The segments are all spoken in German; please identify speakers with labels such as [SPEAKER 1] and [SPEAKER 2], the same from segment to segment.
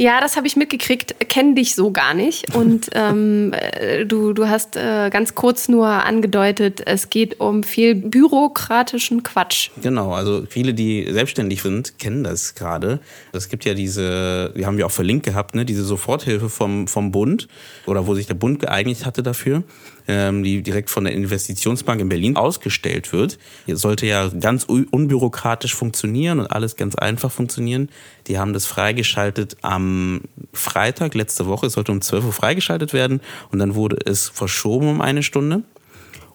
[SPEAKER 1] Ja, das habe ich mitgekriegt, kenne dich so gar nicht. Und ähm, äh, du, du hast äh, ganz kurz nur angedeutet, es geht um viel bürokratischen Quatsch.
[SPEAKER 2] Genau, also viele, die selbstständig sind, kennen das gerade. Es gibt ja diese, die haben wir auch verlinkt gehabt, ne, diese Soforthilfe vom, vom Bund oder wo sich der Bund geeinigt hatte dafür die direkt von der Investitionsbank in Berlin ausgestellt wird. Hier sollte ja ganz unbürokratisch funktionieren und alles ganz einfach funktionieren. Die haben das freigeschaltet am Freitag letzte Woche. Es sollte um 12 Uhr freigeschaltet werden und dann wurde es verschoben um eine Stunde.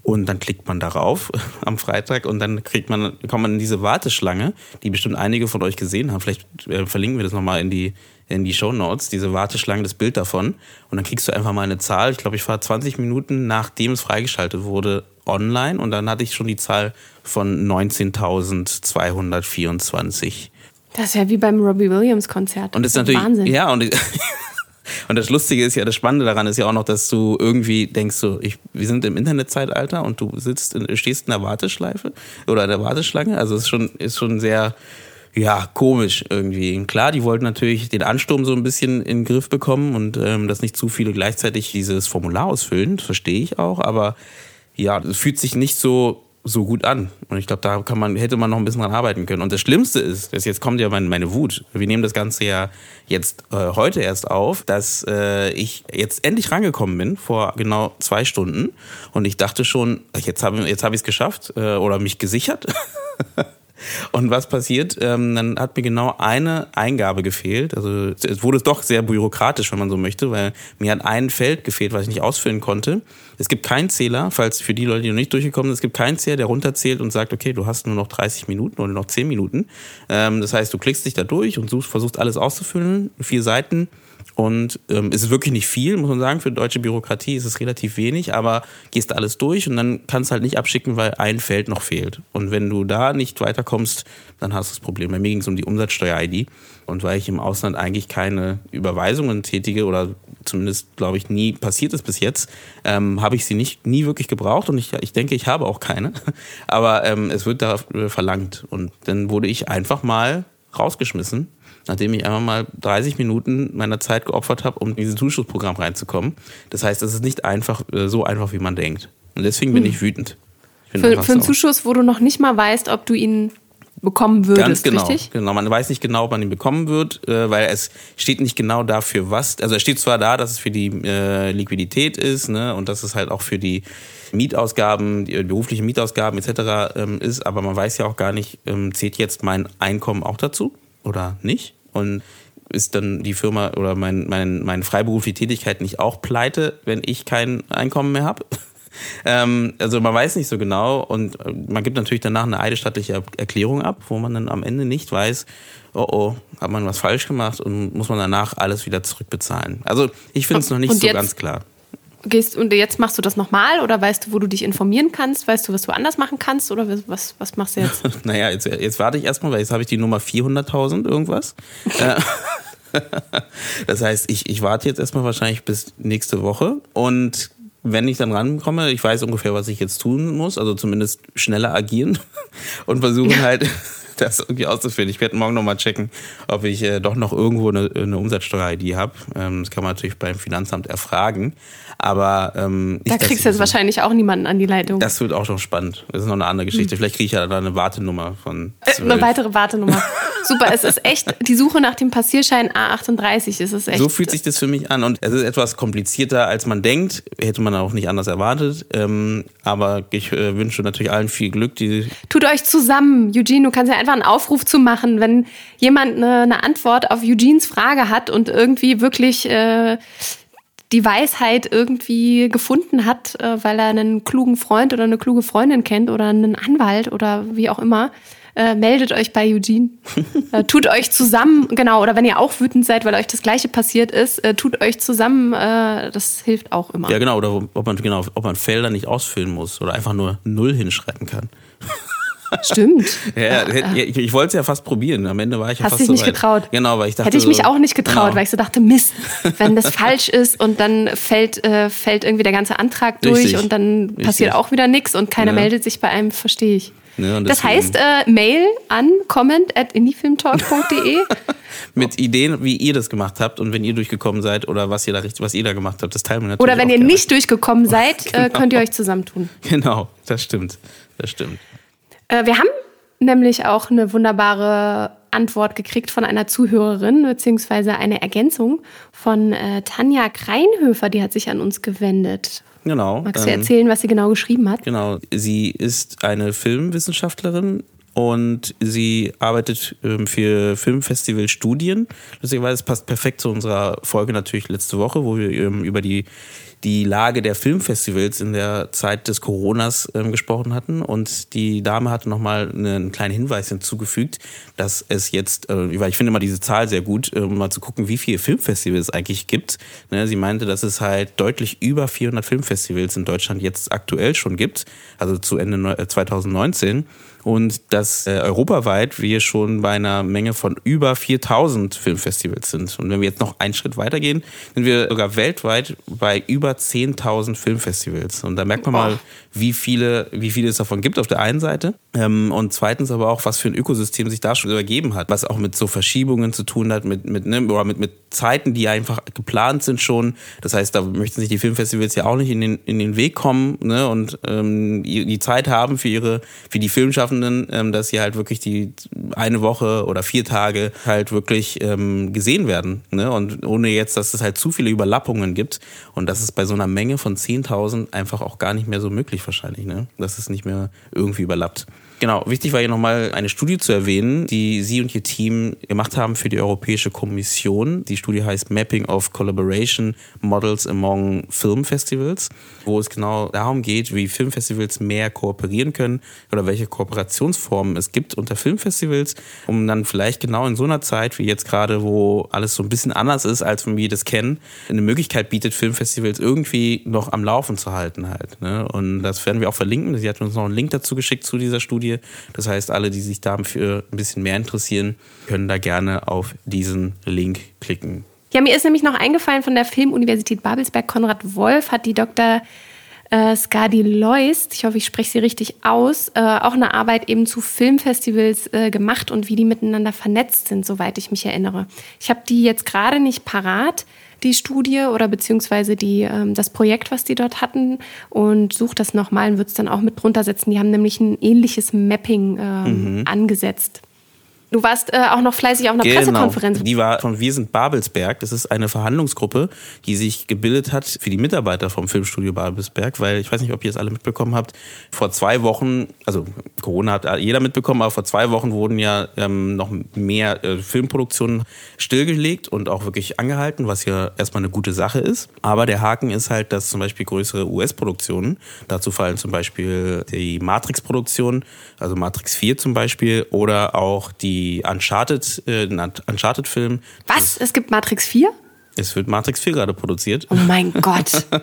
[SPEAKER 2] Und dann klickt man darauf am Freitag und dann kriegt man, kommt man in diese Warteschlange, die bestimmt einige von euch gesehen haben. Vielleicht äh, verlinken wir das nochmal in die, in die Show Notes, diese Warteschlange, das Bild davon. Und dann kriegst du einfach mal eine Zahl. Ich glaube, ich war 20 Minuten nachdem es freigeschaltet wurde online und dann hatte ich schon die Zahl von 19.224.
[SPEAKER 1] Das ist ja wie beim Robbie Williams Konzert.
[SPEAKER 2] Und das ist natürlich Wahnsinn. Ja und Und das Lustige ist ja, das Spannende daran ist ja auch noch, dass du irgendwie denkst, so, ich, wir sind im Internetzeitalter und du sitzt, in, stehst in der Warteschleife oder in der Warteschlange. Also es ist schon, ist schon sehr, ja, komisch irgendwie. Klar, die wollten natürlich den Ansturm so ein bisschen in den Griff bekommen und ähm, dass nicht zu viele gleichzeitig dieses Formular ausfüllen, verstehe ich auch, aber ja, es fühlt sich nicht so so gut an. Und ich glaube, da kann man, hätte man noch ein bisschen dran arbeiten können. Und das Schlimmste ist, dass jetzt kommt ja meine, meine Wut. Wir nehmen das Ganze ja jetzt äh, heute erst auf, dass äh, ich jetzt endlich rangekommen bin, vor genau zwei Stunden. Und ich dachte schon, jetzt habe jetzt hab ich es geschafft äh, oder mich gesichert. Und was passiert? Ähm, dann hat mir genau eine Eingabe gefehlt. Also es wurde doch sehr bürokratisch, wenn man so möchte, weil mir hat ein Feld gefehlt, was ich nicht ausfüllen konnte. Es gibt keinen Zähler, falls für die Leute, die noch nicht durchgekommen sind, es gibt keinen Zähler, der runterzählt und sagt, okay, du hast nur noch 30 Minuten oder noch 10 Minuten. Ähm, das heißt, du klickst dich da durch und suchst, versuchst alles auszufüllen, vier Seiten und ähm, es ist wirklich nicht viel, muss man sagen. Für deutsche Bürokratie ist es relativ wenig, aber gehst alles durch und dann kannst du halt nicht abschicken, weil ein Feld noch fehlt. Und wenn du da nicht weiterkommst, dann hast du das Problem. Bei mir ging es um die Umsatzsteuer-ID. Und weil ich im Ausland eigentlich keine Überweisungen tätige oder zumindest, glaube ich, nie passiert ist bis jetzt, ähm, habe ich sie nicht, nie wirklich gebraucht und ich, ich denke, ich habe auch keine. Aber ähm, es wird da verlangt. Und dann wurde ich einfach mal rausgeschmissen nachdem ich einfach mal 30 Minuten meiner Zeit geopfert habe, um in dieses Zuschussprogramm reinzukommen. Das heißt, es ist nicht einfach äh, so einfach, wie man denkt. Und deswegen bin hm. ich wütend.
[SPEAKER 1] Ich für, für einen Zuschuss, wo du noch nicht mal weißt, ob du ihn bekommen würdest, Ganz
[SPEAKER 2] genau,
[SPEAKER 1] richtig?
[SPEAKER 2] Genau, man weiß nicht genau, ob man ihn bekommen wird, äh, weil es steht nicht genau dafür, was. Also es steht zwar da, dass es für die äh, Liquidität ist, ne, und dass es halt auch für die Mietausgaben, die berufliche Mietausgaben etc. Ähm, ist, aber man weiß ja auch gar nicht, ähm, zählt jetzt mein Einkommen auch dazu oder nicht? Und ist dann die Firma oder mein, mein, meine freiberufliche Tätigkeit nicht auch pleite, wenn ich kein Einkommen mehr habe? ähm, also man weiß nicht so genau und man gibt natürlich danach eine eidesstattliche Erklärung ab, wo man dann am Ende nicht weiß, oh oh, hat man was falsch gemacht und muss man danach alles wieder zurückbezahlen. Also ich finde es noch nicht und so ganz klar
[SPEAKER 1] gehst und jetzt machst du das nochmal oder weißt du, wo du dich informieren kannst? Weißt du, was du anders machen kannst oder was, was machst du jetzt?
[SPEAKER 2] naja, jetzt, jetzt warte ich erstmal, weil jetzt habe ich die Nummer 400.000 irgendwas. Äh, das heißt, ich, ich warte jetzt erstmal wahrscheinlich bis nächste Woche und wenn ich dann rankomme, ich weiß ungefähr, was ich jetzt tun muss, also zumindest schneller agieren und versuchen halt das irgendwie auszuführen. Ich werde morgen nochmal checken, ob ich äh, doch noch irgendwo eine, eine Umsatzsteuer-ID habe. Ähm, das kann man natürlich beim Finanzamt erfragen. Aber ähm,
[SPEAKER 1] da kriegst du jetzt wahrscheinlich auch niemanden an die Leitung.
[SPEAKER 2] Das wird auch schon spannend. Das ist noch eine andere Geschichte. Hm. Vielleicht kriege ich ja da eine Wartenummer von.
[SPEAKER 1] Äh, eine weitere Wartenummer. Super, es ist echt die Suche nach dem Passierschein A38. Es ist echt.
[SPEAKER 2] So fühlt sich das für mich an und es ist etwas komplizierter, als man denkt. Hätte man auch nicht anders erwartet. Ähm, aber ich äh, wünsche natürlich allen viel Glück. Die
[SPEAKER 1] Tut euch zusammen, Eugene. Du kannst ja einfach einen Aufruf zu machen, wenn jemand eine, eine Antwort auf Eugenes Frage hat und irgendwie wirklich äh, die Weisheit irgendwie gefunden hat, äh, weil er einen klugen Freund oder eine kluge Freundin kennt oder einen Anwalt oder wie auch immer. äh, meldet euch bei Eugene. äh, tut euch zusammen, genau, oder wenn ihr auch wütend seid, weil euch das Gleiche passiert ist, äh, tut euch zusammen, äh, das hilft auch immer.
[SPEAKER 2] Ja, genau, oder ob man, genau, ob man Felder nicht ausfüllen muss oder einfach nur Null hinschreiben kann.
[SPEAKER 1] Stimmt.
[SPEAKER 2] ja, ja, ich, ich wollte es ja fast probieren. Am Ende war ich ja
[SPEAKER 1] Hast
[SPEAKER 2] fast
[SPEAKER 1] dich
[SPEAKER 2] so
[SPEAKER 1] nicht
[SPEAKER 2] weit.
[SPEAKER 1] getraut.
[SPEAKER 2] Genau, weil ich dachte.
[SPEAKER 1] Hätte ich mich auch nicht getraut,
[SPEAKER 2] genau.
[SPEAKER 1] weil ich so dachte, Mist, wenn das falsch ist und dann fällt, äh, fällt irgendwie der ganze Antrag durch
[SPEAKER 2] Richtig.
[SPEAKER 1] und dann passiert
[SPEAKER 2] Richtig.
[SPEAKER 1] auch wieder nichts und keiner
[SPEAKER 2] Ja.
[SPEAKER 1] meldet sich bei einem, verstehe ich.
[SPEAKER 2] Ja,
[SPEAKER 1] das heißt, äh, Mail an comment at indiefilmtalk.de.
[SPEAKER 2] Mit Ideen, wie ihr das gemacht habt und wenn ihr durchgekommen seid oder was ihr da, was ihr da gemacht habt, das teilen wir natürlich.
[SPEAKER 1] Oder wenn ihr
[SPEAKER 2] gerne.
[SPEAKER 1] nicht durchgekommen seid, äh,
[SPEAKER 2] Genau.
[SPEAKER 1] könnt ihr euch zusammentun.
[SPEAKER 2] Genau, das stimmt. Das stimmt.
[SPEAKER 1] Äh, wir haben nämlich auch eine wunderbare Antwort gekriegt von einer Zuhörerin, beziehungsweise eine Ergänzung von äh, Tanja Kreinhöfer, die hat sich an uns gewendet.
[SPEAKER 2] Genau.
[SPEAKER 1] Magst du
[SPEAKER 2] ähm,
[SPEAKER 1] erzählen, was sie genau geschrieben hat?
[SPEAKER 2] Genau. Sie ist eine Filmwissenschaftlerin und sie arbeitet ähm, für Filmfestivalstudien. Lustigerweise es passt perfekt zu unserer Folge natürlich letzte Woche, wo wir ähm, über die, die Lage der Filmfestivals in der Zeit des Coronas ähm, gesprochen hatten. Und die Dame hatte nochmal einen kleinen Hinweis hinzugefügt, dass es jetzt, äh, weil ich finde immer diese Zahl sehr gut, äh, um mal zu gucken, wie viele Filmfestivals es eigentlich gibt. Ne, sie meinte, dass es halt deutlich über 400 Filmfestivals in Deutschland jetzt aktuell schon gibt, also zu Ende neu- äh, 2019. Und dass äh, europaweit wir schon bei einer Menge von über 4000 Filmfestivals sind. Und wenn wir jetzt noch einen Schritt weitergehen, sind wir sogar weltweit bei über 10.000 Filmfestivals. Und da merkt man mal, wie viele, wie viele es davon gibt auf der einen Seite. Ähm, und zweitens aber auch, was für ein Ökosystem sich da schon übergeben hat, was auch mit so Verschiebungen zu tun hat, mit, mit, ne, oder mit, mit Zeiten, die einfach geplant sind schon. Das heißt, da möchten sich die Filmfestivals ja auch nicht in den, in den Weg kommen ne, und ähm, die die Zeit haben für ihre, für die Filmschaffenden, ähm, dass sie halt wirklich die eine Woche oder vier Tage halt wirklich ähm, gesehen werden. Ne? Und ohne jetzt, dass es halt zu viele Überlappungen gibt. Und das ist bei so einer Menge von 10.000 einfach auch gar nicht mehr so möglich wahrscheinlich, ne? dass es nicht mehr irgendwie überlappt. Genau, wichtig war hier nochmal eine Studie zu erwähnen, die Sie und Ihr Team gemacht haben für die Europäische Kommission. Die Studie heißt Mapping of Collaboration Models Among Film Festivals, wo es genau darum geht, wie Filmfestivals mehr kooperieren können oder welche Kooperationsformen es gibt unter Filmfestivals, um dann vielleicht genau in so einer Zeit wie jetzt gerade, wo alles so ein bisschen anders ist, als wir das kennen, eine Möglichkeit bietet, Filmfestivals irgendwie noch am Laufen zu halten halt. Ne? Und das werden wir auch verlinken. Sie hat uns noch einen Link dazu geschickt zu dieser Studie. Das heißt, alle, die sich dafür ein bisschen mehr interessieren, können da gerne auf diesen Link klicken.
[SPEAKER 1] Ja, mir ist nämlich noch eingefallen von der Filmuniversität Babelsberg, Konrad Wolf hat die Dr. Äh, Skadi Leust, ich hoffe, ich spreche sie richtig aus, äh, auch eine Arbeit eben zu Filmfestivals äh, gemacht und wie die miteinander vernetzt sind, soweit ich mich erinnere. Ich habe die jetzt gerade nicht parat, die Studie oder beziehungsweise die, ähm, das Projekt, was die dort hatten und suche das nochmal und würde es dann auch mit drunter setzen. Die haben nämlich ein ähnliches Mapping ähm, angesetzt. Du warst äh, auch noch fleißig auf einer Pressekonferenz.
[SPEAKER 2] Genau. Die war von Wir sind Babelsberg. Das ist eine Verhandlungsgruppe, die sich gebildet hat für die Mitarbeiter vom Filmstudio Babelsberg, weil ich weiß nicht, ob ihr es alle mitbekommen habt. Vor zwei Wochen, also Corona hat jeder mitbekommen, aber vor zwei Wochen wurden ja ähm, noch mehr äh, Filmproduktionen stillgelegt und auch wirklich angehalten, was ja erstmal eine gute Sache ist. Aber der Haken ist halt, dass zum Beispiel größere US-Produktionen, dazu fallen zum Beispiel die Matrix-Produktion, also Matrix 4 zum Beispiel, oder auch die Uncharted, äh, Uncharted-Film.
[SPEAKER 1] Was? Es gibt Matrix 4?
[SPEAKER 2] Es wird Matrix 4 gerade produziert.
[SPEAKER 1] Oh mein Gott.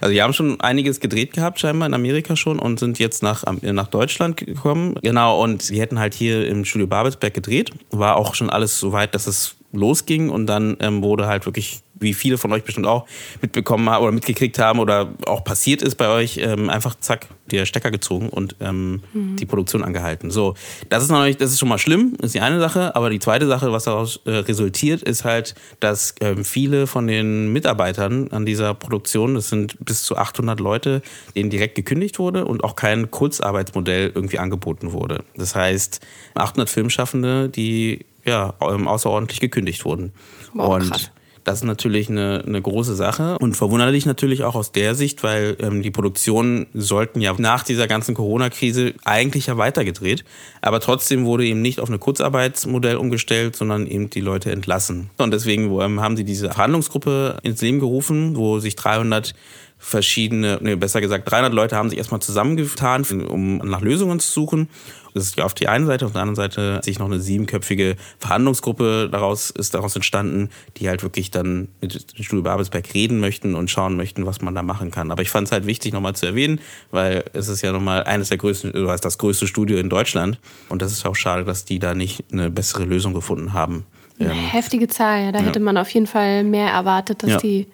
[SPEAKER 2] Also die haben schon einiges gedreht gehabt, scheinbar in Amerika schon und sind jetzt nach, äh, nach Deutschland gekommen. Genau, und sie hätten halt hier im Studio Babelsberg gedreht. War auch schon alles so weit, dass es losging und dann ähm, wurde halt wirklich, wie viele von euch bestimmt auch mitbekommen haben oder mitgekriegt haben oder auch passiert ist bei euch, ähm, einfach zack, der Stecker gezogen und ähm, die Produktion angehalten. So, das ist noch nicht, das ist schon mal schlimm, ist die eine Sache, aber die zweite Sache, was daraus äh, resultiert, ist halt, dass ähm, viele von den Mitarbeitern an dieser Produktion, das sind bis zu 800 Leute, denen direkt gekündigt wurde und auch kein Kurzarbeitsmodell irgendwie angeboten wurde. Das heißt, 800 Filmschaffende, die ja ähm, außerordentlich gekündigt wurden.
[SPEAKER 1] Boah,
[SPEAKER 2] und
[SPEAKER 1] krass.
[SPEAKER 2] Das ist natürlich eine, eine große Sache und verwunderlich natürlich auch aus der Sicht, weil ähm, die Produktionen sollten ja nach dieser ganzen Corona-Krise eigentlich ja weitergedreht, aber trotzdem wurde eben nicht auf ein Kurzarbeitsmodell umgestellt, sondern eben die Leute entlassen. Und deswegen ähm, haben sie diese Verhandlungsgruppe ins Leben gerufen, wo sich 300 verschiedene, nee, besser gesagt 300 Leute haben sich erstmal zusammengetan, um nach Lösungen zu suchen. Das ist ja auf die einen Seite, auf der anderen Seite sich noch eine siebenköpfige Verhandlungsgruppe daraus ist daraus entstanden, die halt wirklich dann mit dem Studio Babelsberg reden möchten und schauen möchten, was man da machen kann. Aber ich fand es halt wichtig, nochmal zu erwähnen, weil es ist ja nochmal eines der größten, oder das größte Studio in Deutschland. Und das ist auch schade, dass die da nicht eine bessere Lösung gefunden haben.
[SPEAKER 1] Eine ähm, heftige Zahl, ja. Da ja. hätte man auf jeden Fall mehr erwartet, dass ja. die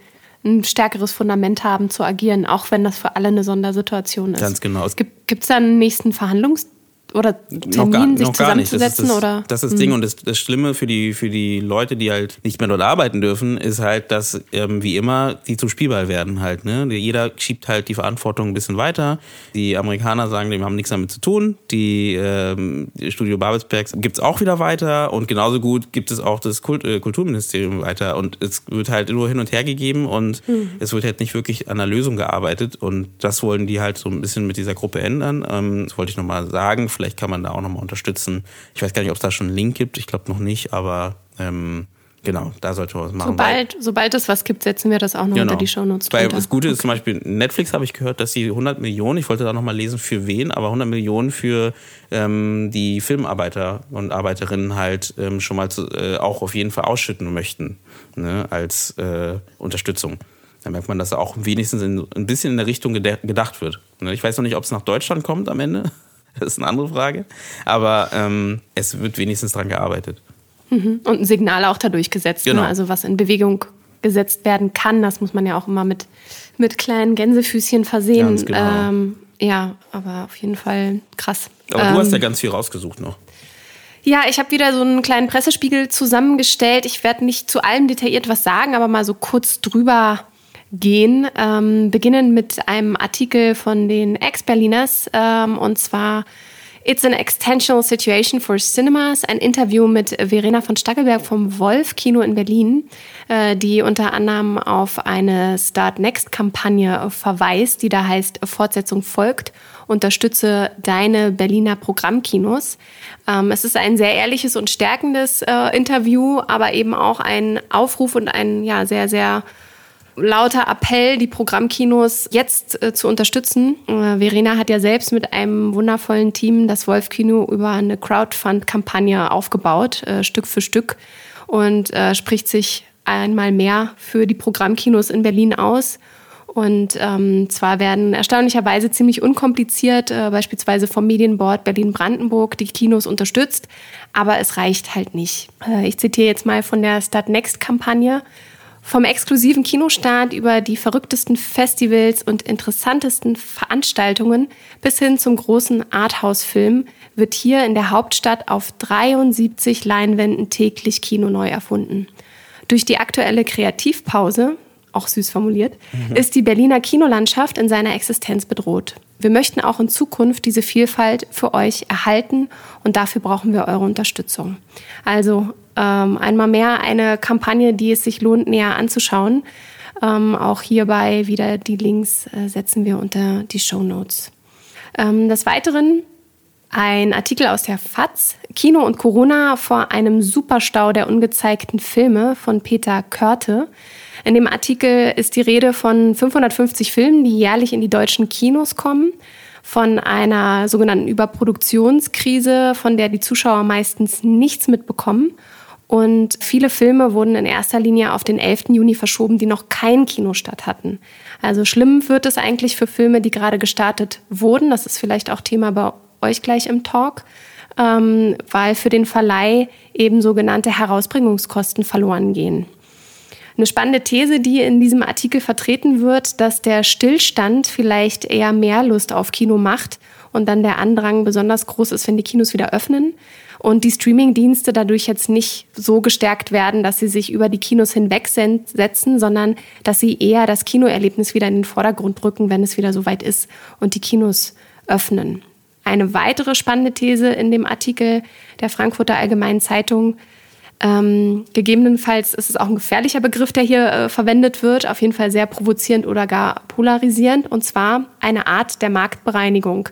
[SPEAKER 1] ein stärkeres Fundament haben zu agieren, auch wenn das für alle eine Sondersituation ist.
[SPEAKER 2] Ganz genau.
[SPEAKER 1] Gibt es da einen nächsten Verhandlungs oder Termin,
[SPEAKER 2] gar,
[SPEAKER 1] sich zusammenzusetzen?
[SPEAKER 2] Das
[SPEAKER 1] ist das, oder?
[SPEAKER 2] Das ist das Ding und das, das Schlimme für die, für die Leute, die halt nicht mehr dort arbeiten dürfen, ist halt, dass ähm, wie immer die zum Spielball werden halt. Ne? Jeder schiebt halt die Verantwortung ein bisschen weiter. Die Amerikaner sagen, die haben nichts damit zu tun. Die ähm, Studio Babelsbergs gibt's auch wieder weiter und genauso gut gibt es auch das Kult, äh, Kulturministerium weiter und es wird halt nur hin und her gegeben und mhm. es wird halt nicht wirklich an einer Lösung gearbeitet und das wollen die halt so ein bisschen mit dieser Gruppe ändern. Ähm, das wollte ich nochmal sagen Vielleicht kann man da auch nochmal unterstützen. Ich weiß gar nicht, ob es da schon einen Link gibt. Ich glaube noch nicht, aber ähm, genau, da sollte man was machen.
[SPEAKER 1] Sobald, sobald es was gibt, setzen wir das auch noch genau. unter die Shownotes.
[SPEAKER 2] Weil das Gute okay. ist zum Beispiel, Netflix habe ich gehört, dass sie 100 Millionen, ich wollte da nochmal lesen, für wen, aber 100 Millionen für ähm, die Filmarbeiter und Arbeiterinnen halt ähm, schon mal zu, äh, auch auf jeden Fall ausschütten möchten, ne, als äh, Unterstützung. Da merkt man, dass auch wenigstens in, ein bisschen in der Richtung gedacht wird. Ne, ich weiß noch nicht, ob es nach Deutschland kommt am Ende. Das ist eine andere Frage. Aber ähm, es wird wenigstens daran gearbeitet.
[SPEAKER 1] Mhm. Und ein Signal auch dadurch gesetzt. Ne? Genau. Ne? Also was in Bewegung gesetzt werden kann, das muss man ja auch immer mit, mit kleinen Gänsefüßchen versehen. Ganz genau. Ähm, ja, aber auf jeden Fall krass.
[SPEAKER 2] Aber ähm, du hast ja ganz viel rausgesucht noch.
[SPEAKER 1] Ja, ich habe wieder so einen kleinen Pressespiegel zusammengestellt. Ich werde nicht zu allem detailliert was sagen, aber mal so kurz drüber gehen. Ähm, beginnen mit einem Artikel von den Ex-Berliners ähm, und zwar It's an Extensional Situation for Cinemas, ein Interview mit Verena von Stackelberg vom Wolf Kino in Berlin, äh, die unter anderem auf eine Start Next Kampagne verweist, die da heißt Fortsetzung folgt, unterstütze deine Berliner Programmkinos. Ähm, es ist ein sehr ehrliches und stärkendes äh, Interview, aber eben auch ein Aufruf und ein ja sehr sehr lauter Appell, die Programmkinos jetzt äh, zu unterstützen. Äh, Verena hat ja selbst mit einem wundervollen Team das Wolf-Kino über eine Crowdfund-Kampagne aufgebaut, äh, Stück für Stück, und äh, spricht sich einmal mehr für die Programmkinos in Berlin aus. Und ähm, zwar werden erstaunlicherweise ziemlich unkompliziert, äh, beispielsweise vom Medienboard Berlin-Brandenburg, die Kinos unterstützt, aber es reicht halt nicht. Äh, ich zitiere jetzt mal von der Start Next-Kampagne. Vom exklusiven Kinostart über die verrücktesten Festivals und interessantesten Veranstaltungen bis hin zum großen Arthouse-Film wird hier in der Hauptstadt auf 73 Leinwänden täglich Kino neu erfunden. Durch die aktuelle Kreativpause, auch süß formuliert, mhm. ist die Berliner Kinolandschaft in seiner Existenz bedroht. Wir möchten auch in Zukunft diese Vielfalt für euch erhalten und dafür brauchen wir eure Unterstützung. Also ähm, einmal mehr eine Kampagne, die es sich lohnt, näher anzuschauen. Ähm, auch hierbei wieder die Links äh, setzen wir unter die Show Notes. Ähm, des Weiteren ein Artikel aus der FAZ, Kino und Corona vor einem Superstau der ungezeigten Filme von Peter Körte. In dem Artikel ist die Rede von 550 Filmen, die jährlich in die deutschen Kinos kommen, von einer sogenannten Überproduktionskrise, von der die Zuschauer meistens nichts mitbekommen und viele Filme wurden in erster Linie auf den 11. Juni verschoben, die noch keinen Kinostart hatten. Also schlimm wird es eigentlich für Filme, die gerade gestartet wurden. Das ist vielleicht auch Thema bei euch gleich im Talk, ähm, weil für den Verleih eben sogenannte Herausbringungskosten verloren gehen. Eine spannende These, die in diesem Artikel vertreten wird, dass der Stillstand vielleicht eher mehr Lust auf Kino macht und dann der Andrang besonders groß ist, wenn die Kinos wieder öffnen und die Streaming-Dienste dadurch jetzt nicht so gestärkt werden, dass sie sich über die Kinos hinwegsetzen, sondern dass sie eher das Kinoerlebnis wieder in den Vordergrund rücken, wenn es wieder soweit ist und die Kinos öffnen. Eine weitere spannende These in dem Artikel der Frankfurter Allgemeinen Zeitung ähm, gegebenenfalls ist es auch ein gefährlicher Begriff, der hier äh, verwendet wird, auf jeden Fall sehr provozierend oder gar polarisierend, und zwar eine Art der Marktbereinigung.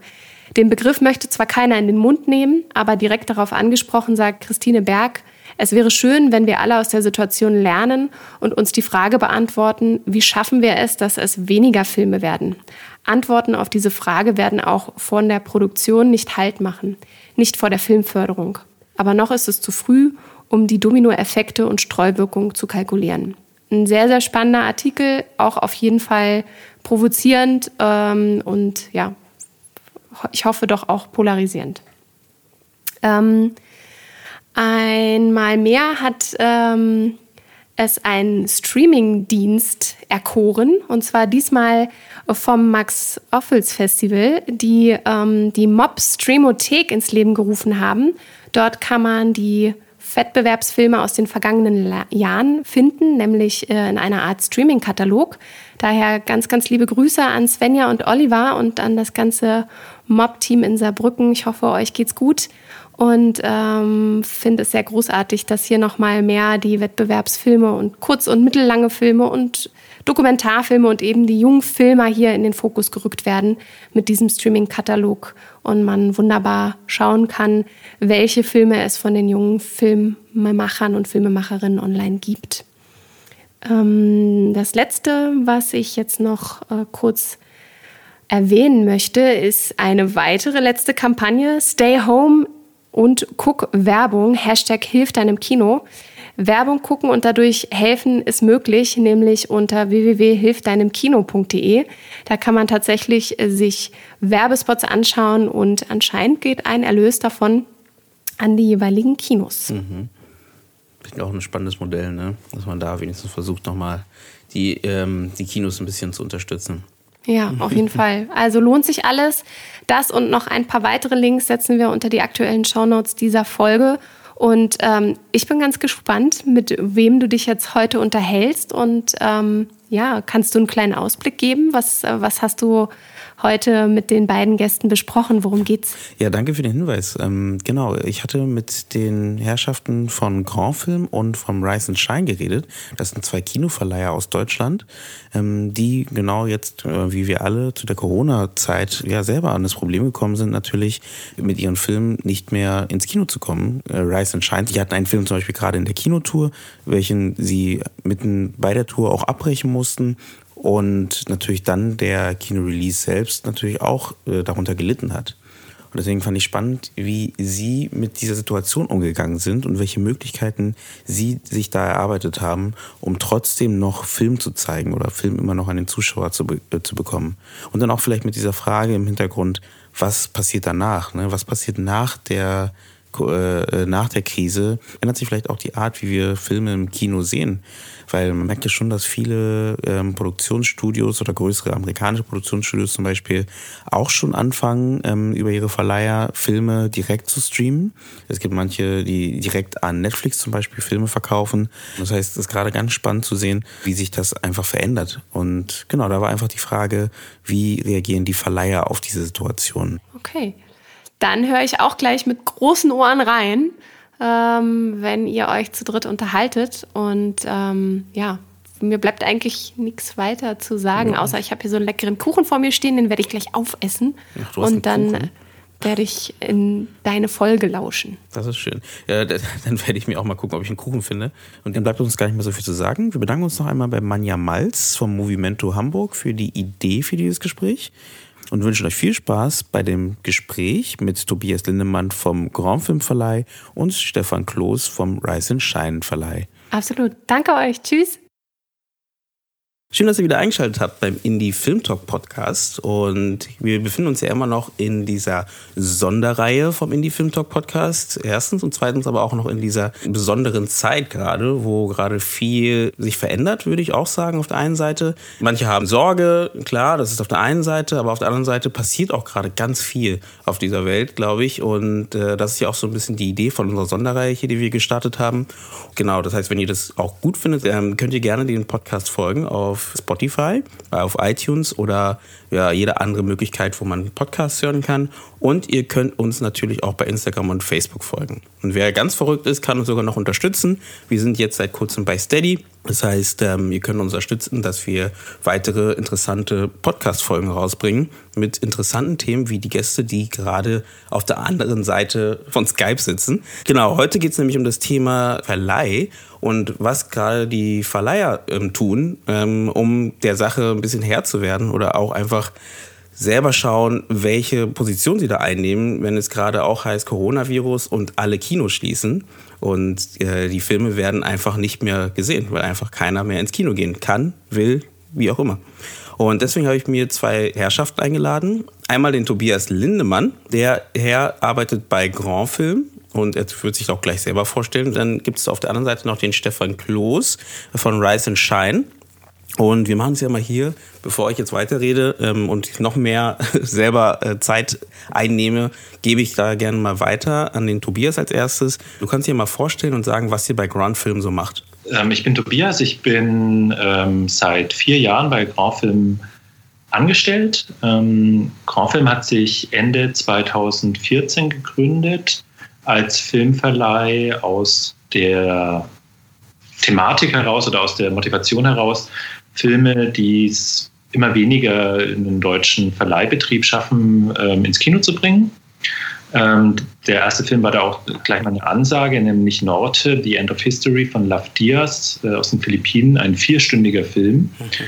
[SPEAKER 1] Den Begriff möchte zwar keiner in den Mund nehmen, aber direkt darauf angesprochen sagt Christine Berg, es wäre schön, wenn wir alle aus der Situation lernen und uns die Frage beantworten, wie schaffen wir es, dass es weniger Filme werden? Antworten auf diese Frage werden auch von der Produktion nicht Halt machen. nicht vor der Filmförderung. Aber noch ist es zu früh, um die Dominoeffekte und Streuwirkung zu kalkulieren. Ein sehr, sehr spannender Artikel, auch auf jeden Fall provozierend ähm, und ja, ich hoffe doch auch polarisierend. Ähm, einmal mehr hat ähm, es einen Streaming-Dienst erkoren, und zwar diesmal vom Max Offels Festival, die ähm, die Mob Streamothek ins Leben gerufen haben. Dort kann man die Wettbewerbsfilme aus den vergangenen Jahren finden, nämlich äh, in einer Art Streaming-Katalog. Daher ganz, ganz liebe Grüße an Svenja und Oliver und an das ganze Mob-Team in Saarbrücken. Ich hoffe, euch geht's gut und ähm, finde es sehr großartig, dass hier nochmal mehr die Wettbewerbsfilme und kurz- und mittellange Filme und Dokumentarfilme und eben die jungen Filmer hier in den Fokus gerückt werden mit diesem Streaming-Katalog und man wunderbar schauen kann, welche Filme es von den jungen Filmemachern und Filmemacherinnen online gibt. Ähm, das letzte, was ich jetzt noch äh, kurz erwähnen möchte, ist eine weitere letzte Kampagne, Stay Home und guck Werbung, Hashtag Hilf deinem Kino. Werbung gucken und dadurch helfen ist möglich, nämlich unter www.hilfdeinemkino.de. Da kann man tatsächlich äh, sich Werbespots anschauen und anscheinend geht ein Erlös davon an die jeweiligen Kinos. Mhm.
[SPEAKER 2] Finde auch ein spannendes Modell, ne? dass man da wenigstens versucht, nochmal die, ähm, die Kinos ein bisschen zu unterstützen.
[SPEAKER 1] Ja, auf jeden Fall. Also lohnt sich alles. Das und noch ein paar weitere Links setzen wir unter die aktuellen Shownotes dieser Folge. Und ähm, ich bin ganz gespannt, mit wem du dich jetzt heute unterhältst. Und ähm, ja, kannst du einen kleinen Ausblick geben? Was, äh, was hast du heute mit den beiden Gästen besprochen. Worum geht's?
[SPEAKER 2] Ja, danke für den Hinweis. Ähm, genau, ich hatte mit den Herrschaften von Grand Film und vom Rise and Shine geredet. Das sind zwei Kinoverleiher aus Deutschland, ähm, die genau jetzt, äh, wie wir alle, zu der Corona-Zeit ja selber an das Problem gekommen sind, natürlich mit ihren Filmen nicht mehr ins Kino zu kommen. Äh, Rise and Shine, die hatten einen Film zum Beispiel gerade in der Kinotour, welchen sie mitten bei der Tour auch abbrechen mussten und natürlich dann der Kino-Release selbst natürlich auch äh, darunter gelitten hat. Und deswegen fand ich spannend, wie Sie mit dieser Situation umgegangen sind und welche Möglichkeiten Sie sich da erarbeitet haben, um trotzdem noch Film zu zeigen oder Film immer noch an den Zuschauer zu, be äh, zu bekommen. Und dann auch vielleicht mit dieser Frage im Hintergrund, was passiert danach? Ne? Was passiert nach der äh, nach der Krise ändert sich vielleicht auch die Art, wie wir Filme im Kino sehen. Weil man merkt ja schon, dass viele ähm, Produktionsstudios oder größere amerikanische Produktionsstudios zum Beispiel auch schon anfangen, ähm, über ihre Verleiher Filme direkt zu streamen. Es gibt manche, die direkt an Netflix zum Beispiel Filme verkaufen. Das heißt, es ist gerade ganz spannend zu sehen, wie sich das einfach verändert. Und genau, da war einfach die Frage, wie reagieren die Verleiher auf diese Situation?
[SPEAKER 1] Okay dann höre ich auch gleich mit großen Ohren rein, ähm, wenn ihr euch zu dritt unterhaltet. Und ähm, ja, mir bleibt eigentlich nichts weiter zu sagen, ja. außer ich habe hier so einen leckeren Kuchen vor mir stehen, den werde ich gleich aufessen. Ach, und dann Kuchen? werde ich in deine Folge lauschen.
[SPEAKER 2] Das ist schön. Ja, dann werde ich mir auch mal gucken, ob ich einen Kuchen finde. Und dann bleibt uns gar nicht mehr so viel zu sagen. Wir bedanken uns noch einmal bei Manja Malz vom Movimento Hamburg für die Idee für dieses Gespräch und wünschen euch viel Spaß bei dem Gespräch mit Tobias Lindemann vom Grand Film Verleih und Stefan Kloß vom Rise and Shine Verleih.
[SPEAKER 1] Absolut. Danke euch. Tschüss.
[SPEAKER 2] Schön, dass ihr wieder eingeschaltet habt beim Indie Film Talk Podcast. Und wir befinden uns ja immer noch in dieser Sonderreihe vom Indie Film Talk Podcast. Erstens und zweitens aber auch noch in dieser besonderen Zeit gerade, wo gerade viel sich verändert, würde ich auch sagen, auf der einen Seite. Manche haben Sorge, klar, das ist auf der einen Seite, aber auf der anderen Seite passiert auch gerade ganz viel auf dieser Welt, glaube ich. Und äh, das ist ja auch so ein bisschen die Idee von unserer Sonderreihe hier, die wir gestartet haben. Genau, das heißt, wenn ihr das auch gut findet, ähm, könnt ihr gerne den Podcast folgen auf auf Spotify, auf iTunes oder ja, jede andere Möglichkeit, wo man Podcasts hören kann. Und ihr könnt uns natürlich auch bei Instagram und Facebook folgen. Und wer ganz verrückt ist, kann uns sogar noch unterstützen. Wir sind jetzt seit kurzem bei Steady. Das heißt, ähm, ihr könnt uns unterstützen, dass wir weitere interessante Podcast-Folgen rausbringen mit interessanten Themen wie die Gäste, die gerade auf der anderen Seite von Skype sitzen. Genau, heute geht es nämlich um das Thema Verleih und was gerade die Verleiher ähm, tun, ähm, um der Sache ein bisschen Herr zu werden oder auch einfach selber schauen, welche Position sie da einnehmen, wenn es gerade auch heißt Coronavirus und alle Kinos schließen. Und äh, die Filme werden einfach nicht mehr gesehen, weil einfach keiner mehr ins Kino gehen kann, will, wie auch immer. Und deswegen habe ich mir zwei Herrschaften eingeladen. Einmal den Tobias Lindemann. Der Herr arbeitet bei Grand Film und er wird sich auch gleich selber vorstellen. Dann gibt es auf der anderen Seite noch den Stefan Kloß von Rise and Shine. Und wir machen es ja mal hier, bevor ich jetzt weiterrede ähm, und noch mehr selber äh, Zeit einnehme, gebe ich da gerne mal weiter an den Tobias als erstes. Du kannst dir mal vorstellen und sagen, was ihr bei Grand Film so macht.
[SPEAKER 3] Ähm, ich bin Tobias, ich bin ähm, seit vier Jahren bei Grand Film angestellt. Ähm, Grand Film hat sich Ende 2014 gegründet als Filmverleih aus der Thematik heraus oder aus der Motivation heraus, Filme, die es immer weniger in den deutschen Verleihbetrieb schaffen, ähm, ins Kino zu bringen. Ähm, der erste Film war da auch gleich mal eine Ansage, nämlich Norte, The End of History von Love Diaz äh, aus den Philippinen, ein vierstündiger Film, okay.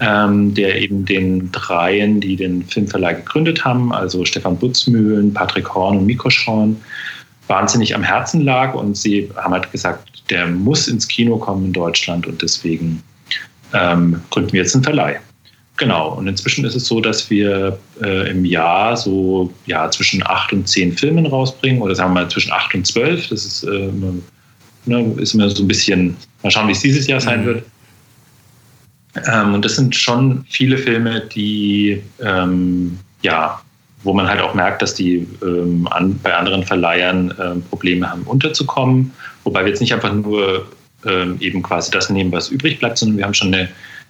[SPEAKER 3] ähm, der eben den Dreien, die den Filmverleih gegründet haben, also Stefan Butzmühlen, Patrick Horn und Miko Schorn, wahnsinnig am Herzen lag und sie haben halt gesagt, der muss ins Kino kommen in Deutschland und deswegen ähm, gründen wir jetzt einen Verleih. Genau, und inzwischen ist es so, dass wir äh, im Jahr so ja, zwischen acht und zehn Filmen rausbringen oder sagen wir mal zwischen acht und zwölf. Das ist, äh, ne, ist immer so ein bisschen, mal schauen, wie es dieses Jahr sein mhm. wird. Ähm, und das sind schon viele Filme, die ähm, ja, wo man halt auch merkt, dass die ähm, an, bei anderen Verleihern ähm, Probleme haben, unterzukommen. Wobei wir jetzt nicht einfach nur ähm, eben quasi das nehmen, was übrig bleibt, sondern wir haben schon eine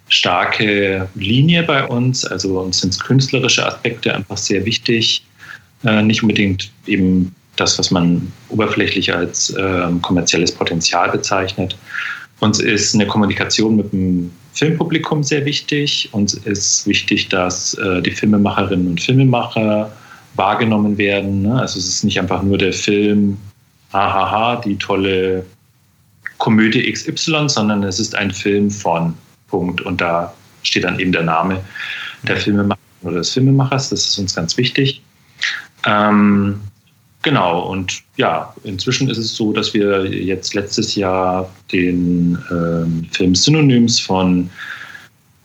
[SPEAKER 3] starke Linie bei uns. Also uns sind künstlerische Aspekte einfach sehr wichtig. Äh, nicht unbedingt eben das, was man oberflächlich als äh, kommerzielles Potenzial bezeichnet. Uns ist eine Kommunikation mit dem Filmpublikum sehr wichtig. Uns ist wichtig, dass äh, die Filmemacherinnen und Filmemacher wahrgenommen werden. Ne? Also es ist nicht einfach nur der Film, hahaha, die tolle Komödie XY, sondern es ist ein Film von Punkt. Und da steht dann eben der Name der Filmemacher oder des Filmemachers. Das ist uns ganz wichtig. Ähm, genau, und ja, inzwischen ist es so, dass wir jetzt letztes Jahr den ähm, Film Synonyms von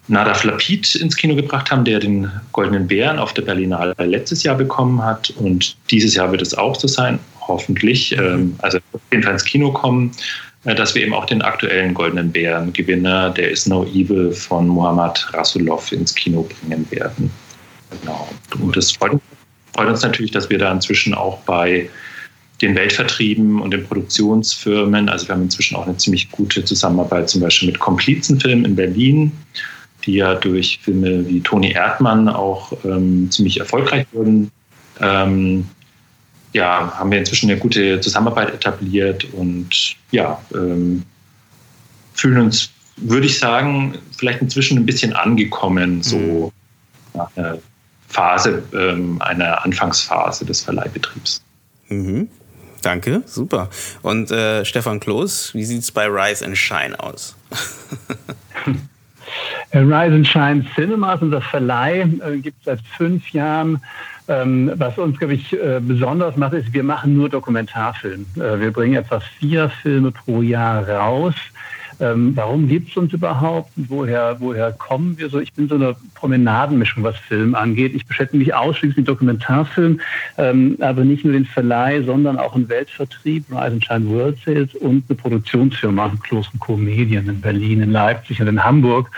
[SPEAKER 3] Nada Flapid ins Kino gebracht haben, der den Goldenen Bären auf der Berlinale letztes Jahr bekommen hat. Und dieses Jahr wird es auch so sein, hoffentlich. Ähm, also auf jeden Fall ins Kino kommen. Äh, dass wir eben auch den aktuellen Goldenen Bären-Gewinner, der ist No Evil von Muhammad Rasulov, ins Kino bringen werden. Genau. Und das freut, freut uns natürlich, dass wir da inzwischen auch bei den Weltvertrieben und den Produktionsfirmen, also wir haben inzwischen auch eine ziemlich gute Zusammenarbeit zum Beispiel mit Komplizenfilm in Berlin, die ja durch Filme wie Toni Erdmann auch ähm, ziemlich erfolgreich wurden. Ähm, ja, haben wir inzwischen eine gute Zusammenarbeit etabliert und ja, ähm, fühlen uns, würde ich sagen, vielleicht inzwischen ein bisschen angekommen, so mhm. nach einer Phase, ähm, einer Anfangsphase des Verleihbetriebs.
[SPEAKER 2] Mhm. Danke, super. Und äh, Stefan Kloß, wie sieht es bei Rise and Shine aus?
[SPEAKER 4] Rise and Shine Cinemas, unser Verleih, äh, gibt es seit fünf Jahren. Ähm, was uns, glaube ich, äh, besonders macht, ist, wir machen nur Dokumentarfilm. Äh, wir bringen etwa vier Filme pro Jahr raus. Ähm, warum gibt es uns überhaupt? Woher, woher kommen wir so? Ich bin so eine Promenadenmischung, was Film angeht. Ich beschäftige mich ausschließlich mit Dokumentarfilm, ähm, aber nicht nur den Verleih, sondern auch einen Weltvertrieb, Shine World Sales und eine Produktionsfirma, Kloß Co. Medien in Berlin, in Leipzig und in Hamburg.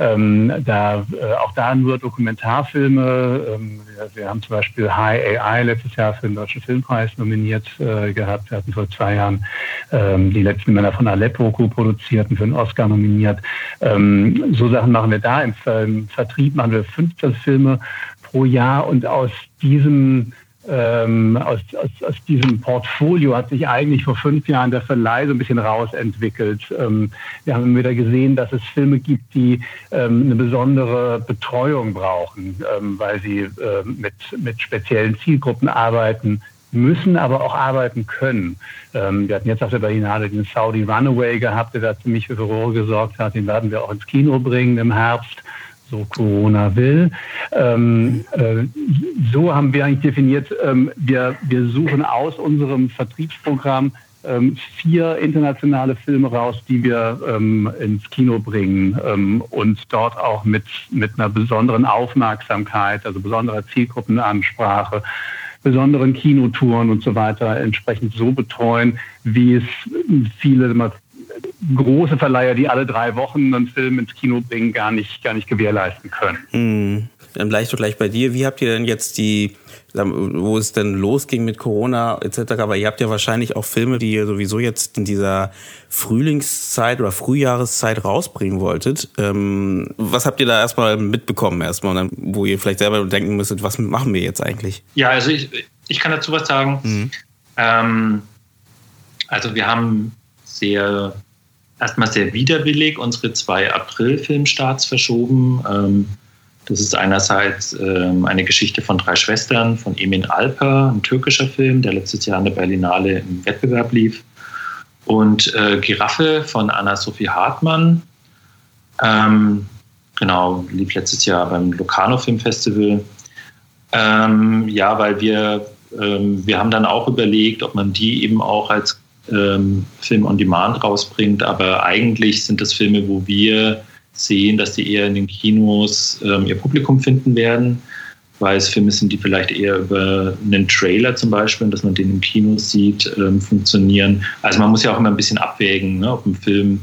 [SPEAKER 4] Ähm, da, äh, auch da nur Dokumentarfilme. Ähm, wir, wir, haben zum Beispiel High AI letztes Jahr für den Deutschen Filmpreis nominiert äh, gehabt. Wir hatten vor zwei Jahren ähm, die letzten Männer von Aleppo co-produziert und für einen Oscar nominiert. Ähm, so Sachen machen wir da. Im, Im Vertrieb machen wir 15 Filme pro Jahr und aus diesem ähm, aus, aus, aus diesem Portfolio hat sich eigentlich vor fünf Jahren der Verleih so ein bisschen rausentwickelt. Ähm, wir haben wieder gesehen, dass es Filme gibt, die ähm, eine besondere Betreuung brauchen, ähm, weil sie äh, mit, mit speziellen Zielgruppen arbeiten müssen, aber auch arbeiten können. Ähm, wir hatten jetzt auf der Berlinale den Saudi Runaway gehabt, der da ziemlich für Furore gesorgt hat. Den werden wir auch ins Kino bringen im Herbst so Corona will. Ähm, äh, so haben wir eigentlich definiert, ähm, wir, wir suchen aus unserem Vertriebsprogramm ähm, vier internationale Filme raus, die wir ähm, ins Kino bringen ähm, und dort auch mit, mit einer besonderen Aufmerksamkeit, also besonderer Zielgruppenansprache, besonderen Kinotouren und so weiter entsprechend so betreuen, wie es viele große Verleiher, die alle drei Wochen einen Film ins Kino bringen, gar nicht, gar nicht gewährleisten können.
[SPEAKER 2] Hm. Dann gleich doch gleich bei dir. Wie habt ihr denn jetzt die, wo es denn losging mit Corona etc., aber ihr habt ja wahrscheinlich auch Filme, die ihr sowieso jetzt in dieser Frühlingszeit oder Frühjahreszeit rausbringen wolltet. Ähm, was habt ihr da erstmal mitbekommen erstmal, dann, wo ihr vielleicht selber denken müsstet, was machen wir jetzt eigentlich?
[SPEAKER 3] Ja, also ich, ich kann dazu was sagen. Mhm. Ähm, also wir haben sehr erstmal sehr widerwillig unsere zwei April-Filmstarts verschoben. Ähm, das ist einerseits ähm, eine Geschichte von drei Schwestern von Emin Alper, ein türkischer Film, der letztes Jahr an der Berlinale im Wettbewerb lief. Und äh, Giraffe von Anna-Sophie Hartmann. Ähm, genau, lief letztes Jahr beim Locarno Film Festival. Ja, weil wir, wir haben dann auch überlegt, ob man die eben auch als ähm, Film on Demand rausbringt, aber eigentlich sind das Filme, wo wir sehen, dass die eher in den Kinos ähm, ihr Publikum finden werden, weil es Filme sind, die vielleicht eher über einen Trailer zum Beispiel, dass man den im Kino sieht, ähm, funktionieren. Also man muss ja auch immer ein bisschen abwägen, ne, ob ein Film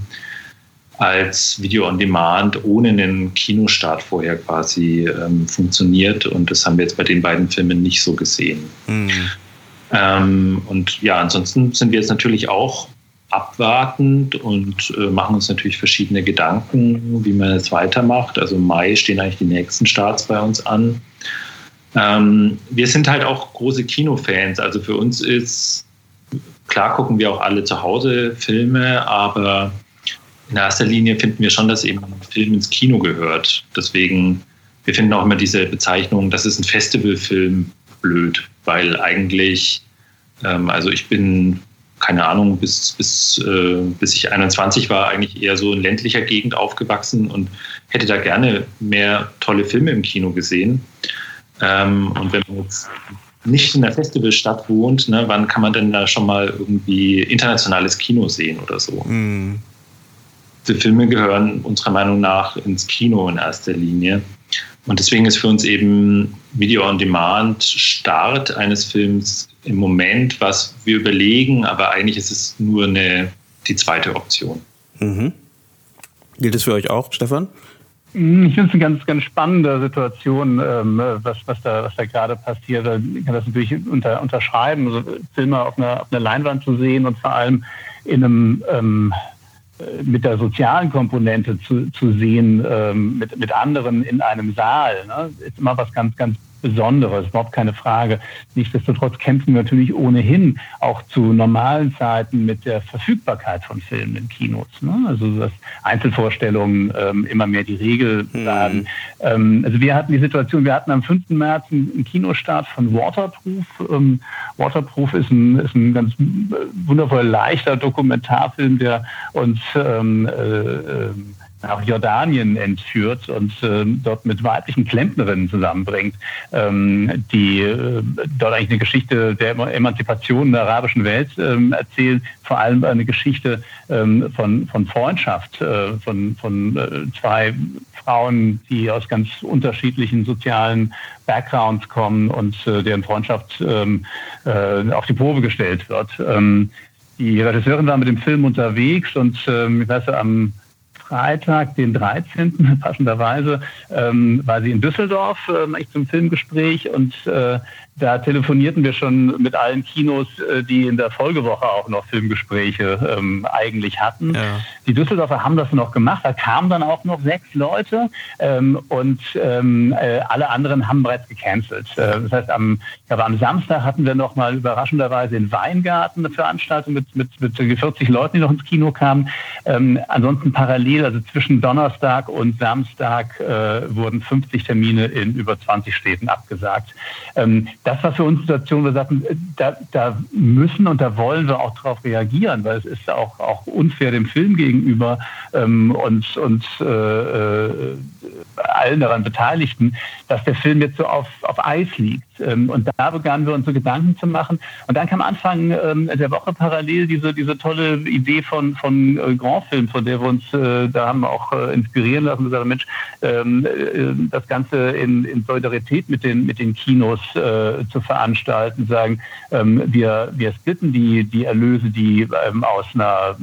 [SPEAKER 3] als Video on Demand ohne einen Kinostart vorher quasi ähm, funktioniert. Und das haben wir jetzt bei den beiden Filmen nicht so gesehen. Mhm. Ähm, und ja, ansonsten sind wir jetzt natürlich auch abwartend und äh, machen uns natürlich verschiedene Gedanken, wie man jetzt weitermacht. Also im Mai stehen eigentlich die nächsten Starts bei uns an. Ähm, wir sind halt auch große Kinofans. Also für uns ist, klar gucken wir auch alle zu Hause Filme, aber in erster Linie finden wir schon, dass eben ein Film ins Kino gehört. Deswegen, wir finden auch immer diese Bezeichnung, das ist ein Festivalfilm blöd, weil eigentlich, ähm, also ich bin, keine Ahnung, bis, bis, äh, bis ich 21 war, eigentlich eher so in ländlicher Gegend aufgewachsen und hätte da gerne mehr tolle Filme im Kino gesehen. Ähm, und wenn man jetzt nicht in der Festivalstadt wohnt, ne, wann kann man denn da schon mal irgendwie internationales Kino sehen oder so? Mm. Die Filme gehören unserer Meinung nach ins Kino in erster Linie. Und deswegen ist für uns eben Video on Demand Start eines Films im Moment, was wir überlegen, aber eigentlich ist es nur eine, die zweite Option.
[SPEAKER 2] Mhm. Gilt es für euch auch, Stefan?
[SPEAKER 4] Hm, ich finde es eine ganz, ganz spannende Situation, ähm, was, was, da, was da gerade passiert. Ich kann das natürlich unter, unterschreiben, also Filme auf einer, auf einer Leinwand zu sehen und vor allem in einem ähm, äh, mit der sozialen Komponente zu, zu sehen, ähm, mit, mit anderen in einem Saal, ne, ist immer was ganz, ganz Besonderes, überhaupt keine Frage. Nichtsdestotrotz kämpfen wir natürlich ohnehin auch zu normalen Zeiten mit der Verfügbarkeit von Filmen in Kinos. Ne? Also dass Einzelvorstellungen ähm, immer mehr die Regel werden. Mhm. Ähm, also wir hatten die Situation, wir hatten am 5. März einen Kinostart von Waterproof. Ähm, Waterproof ist ein, ist ein ganz wundervoll leichter Dokumentarfilm, der uns ähm, äh, ähm, nach Jordanien entführt und äh, dort mit weiblichen Klempnerinnen zusammenbringt, ähm, die äh, dort eigentlich eine Geschichte der Emanzipation der arabischen Welt ähm, erzählen, vor allem eine Geschichte ähm, von, von Freundschaft, äh, von, von äh, zwei Frauen, die aus ganz unterschiedlichen sozialen Backgrounds kommen und äh, deren Freundschaft ähm, äh, auf die Probe gestellt wird. Ähm, die Regisseurin war mit dem Film unterwegs und ähm, ich weiß, am Freitag, den 13. passenderweise, ähm, war sie in Düsseldorf äh, zum Filmgespräch und äh, da telefonierten wir schon mit allen Kinos, äh, die in der Folgewoche auch noch Filmgespräche ähm, eigentlich hatten. Ja. Die Düsseldorfer haben das noch gemacht, da kamen dann auch noch sechs Leute ähm, und ähm, äh, alle anderen haben bereits gecancelt. Äh, das heißt, am, glaube, am Samstag hatten wir noch mal überraschenderweise in Weingarten eine Veranstaltung mit, mit, mit 40 Leuten, die noch ins Kino kamen. Ähm, ansonsten parallel parallel, also zwischen Donnerstag und Samstag äh, wurden 50 Termine in über 20 Städten abgesagt. Das war für uns eine Situation, wo wir sagten, äh, da, da müssen und da wollen wir auch darauf reagieren, weil es ist auch, auch unfair dem Film gegenüber ähm, und, und äh, äh allen daran Beteiligten, dass der Film jetzt so auf, auf Eis liegt. Ähm, und da begannen wir uns so Gedanken zu machen. Und dann kam Anfang ähm, der Woche parallel diese, diese tolle Idee von, von äh, Grand Film, von der wir uns, äh, da haben wir auch äh, inspirieren lassen, gesagt, Mensch, ähm, das Ganze in, in Solidarität mit den, mit den Kinos zu veranstalten, sagen, wir, wir splitten die, die Erlöse, die aus einer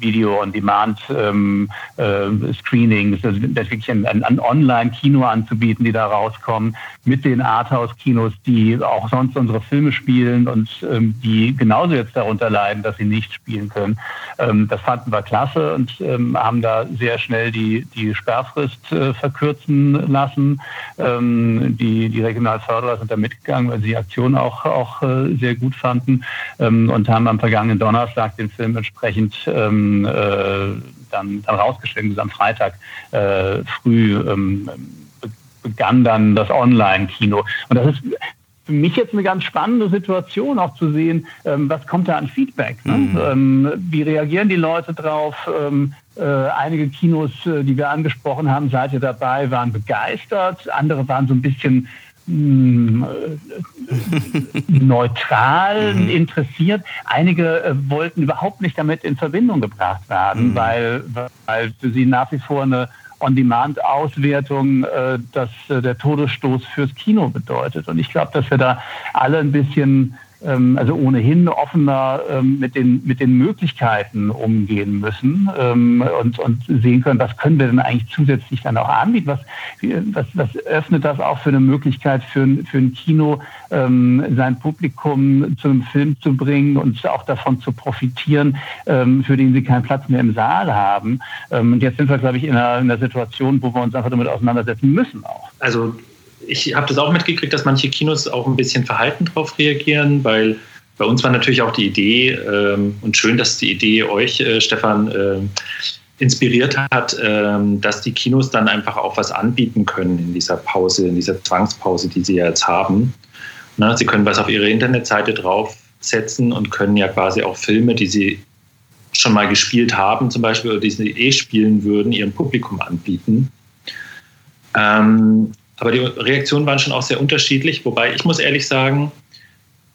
[SPEAKER 4] Video-on-Demand-Screenings, also wirklich ein, ein Online-Kino anzubieten, die da rauskommen, mit den Arthouse-Kinos, die auch sonst unsere Filme spielen und ähm, die genauso jetzt darunter leiden, dass sie nicht spielen können. Ähm, das fanden wir klasse und ähm, haben da sehr schnell die, die Sperrfrist äh, verkürzen lassen. Ähm, die, die Regionalförderer sind da mitgegangen, weil sie die Aktion auch, auch äh, sehr gut fanden ähm, und haben am vergangenen Donnerstag den Film entsprechend ähm, äh, dann, dann rausgestellt, am Freitag äh, früh ähm, begann dann das Online-Kino. Und das ist für mich jetzt eine ganz spannende Situation, auch zu sehen, ähm, was kommt da an Feedback. Ne? Mhm. Ähm, wie reagieren die Leute drauf? Ähm, äh, einige Kinos, äh, die wir angesprochen haben, seid ihr dabei, waren begeistert. Andere waren so ein bisschen neutral mhm. interessiert. Einige äh, wollten überhaupt nicht damit in Verbindung gebracht werden, mhm. weil, weil für sie nach wie vor eine On-Demand-Auswertung äh, dass äh, der Todesstoß fürs Kino bedeutet. Und ich glaube, dass wir da alle ein bisschen also ohnehin offener ähm, mit, den, mit den Möglichkeiten umgehen müssen ähm, und, und sehen können, was können wir denn eigentlich zusätzlich dann auch anbieten? Was, was, was öffnet das auch für eine Möglichkeit für, für ein Kino, sein Publikum zu einem Film zu bringen und auch davon zu profitieren, für den sie keinen Platz mehr im Saal haben? und jetzt sind wir, glaube ich, in einer, in einer Situation, wo wir uns einfach damit auseinandersetzen müssen auch.
[SPEAKER 3] Also ich habe das auch mitgekriegt, dass manche Kinos auch ein bisschen verhalten darauf reagieren, weil bei uns war natürlich auch die Idee, ähm, und schön, dass die Idee euch, äh, Stefan, äh, inspiriert hat, äh, dass die Kinos dann einfach auch was anbieten können in dieser Pause, in dieser Zwangspause, die sie jetzt haben. Na, sie können was auf ihre Internetseite draufsetzen und können ja quasi auch Filme, die sie schon mal gespielt haben, zum Beispiel, oder die sie eh spielen würden, ihrem Publikum anbieten. Ähm, aber die Reaktionen waren schon auch sehr unterschiedlich, wobei ich muss ehrlich sagen,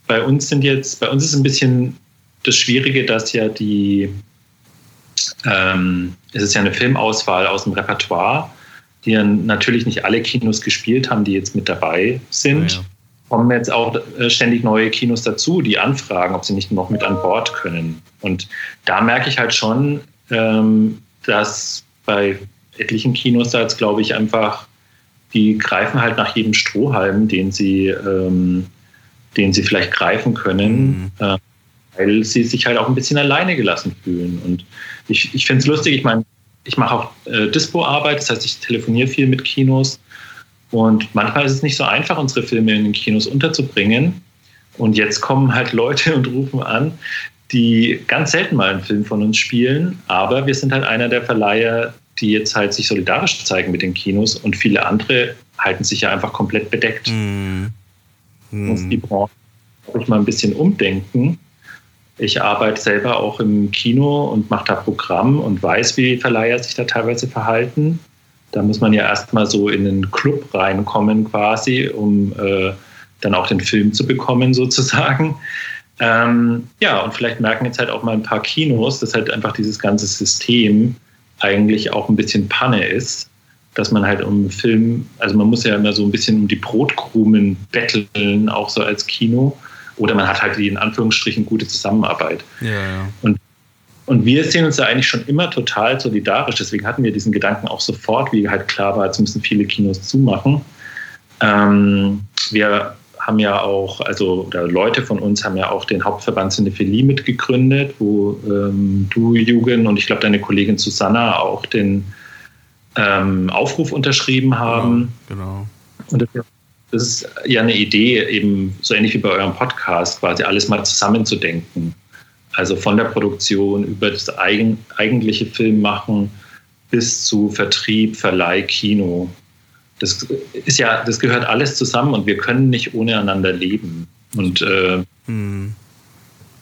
[SPEAKER 3] bei uns sind jetzt, bei uns ist ein bisschen das Schwierige, dass ja die, ähm, es ist ja eine Filmauswahl aus dem Repertoire, die dann natürlich nicht alle Kinos gespielt haben, die jetzt mit dabei sind. Ja, ja. Kommen jetzt auch äh, ständig neue Kinos dazu, die anfragen, ob sie nicht noch mit an Bord können. Und da merke ich halt schon, ähm, dass bei etlichen Kinos da jetzt, glaube ich, einfach die greifen halt nach jedem Strohhalm, den sie, ähm, den sie vielleicht greifen können, mhm. äh, weil sie sich halt auch ein bisschen alleine gelassen fühlen. Und ich, ich finde es lustig, ich meine, ich mache auch äh, Dispo-Arbeit, das heißt, ich telefoniere viel mit Kinos. Und manchmal ist es nicht so einfach, unsere Filme in den Kinos unterzubringen. Und jetzt kommen halt Leute und rufen an, die ganz selten mal einen Film von uns spielen, aber wir sind halt einer der Verleiher, die jetzt halt sich solidarisch zeigen mit den Kinos und viele andere halten sich ja einfach komplett bedeckt. Mm. Muss die Branche ich mal ein bisschen umdenken. Ich arbeite selber auch im Kino und mache da Programm und weiß, wie Verleiher sich da teilweise verhalten. Da muss man ja erstmal so in den Club reinkommen quasi, um äh, dann auch den Film zu bekommen sozusagen. Ähm, ja, und vielleicht merken jetzt halt auch mal ein paar Kinos, dass halt einfach dieses ganze System eigentlich auch ein bisschen Panne ist, dass man halt um Film, also man muss ja immer so ein bisschen um die Brotkrumen betteln, auch so als Kino. Oder man hat halt die in Anführungsstrichen gute Zusammenarbeit. Ja, ja. Und, und wir sehen uns da eigentlich schon immer total solidarisch. Deswegen hatten wir diesen Gedanken auch sofort, wie halt klar war, jetzt müssen viele Kinos zumachen. Ähm, wir haben ja auch, also oder Leute von uns haben ja auch den Hauptverband Cinephilie mitgegründet, wo ähm, du, Jugend, und ich glaube deine Kollegin Susanna auch den ähm, Aufruf unterschrieben haben. Genau. genau. Und das, das, ist ja eine Idee, eben so ähnlich wie bei eurem Podcast, quasi alles mal zusammenzudenken. Also von der Produktion über das eigen, eigentliche Filmmachen bis zu Vertrieb, Verleih, Kino. Das ist ja, das gehört alles zusammen und wir können nicht ohne einander leben. Und äh, hm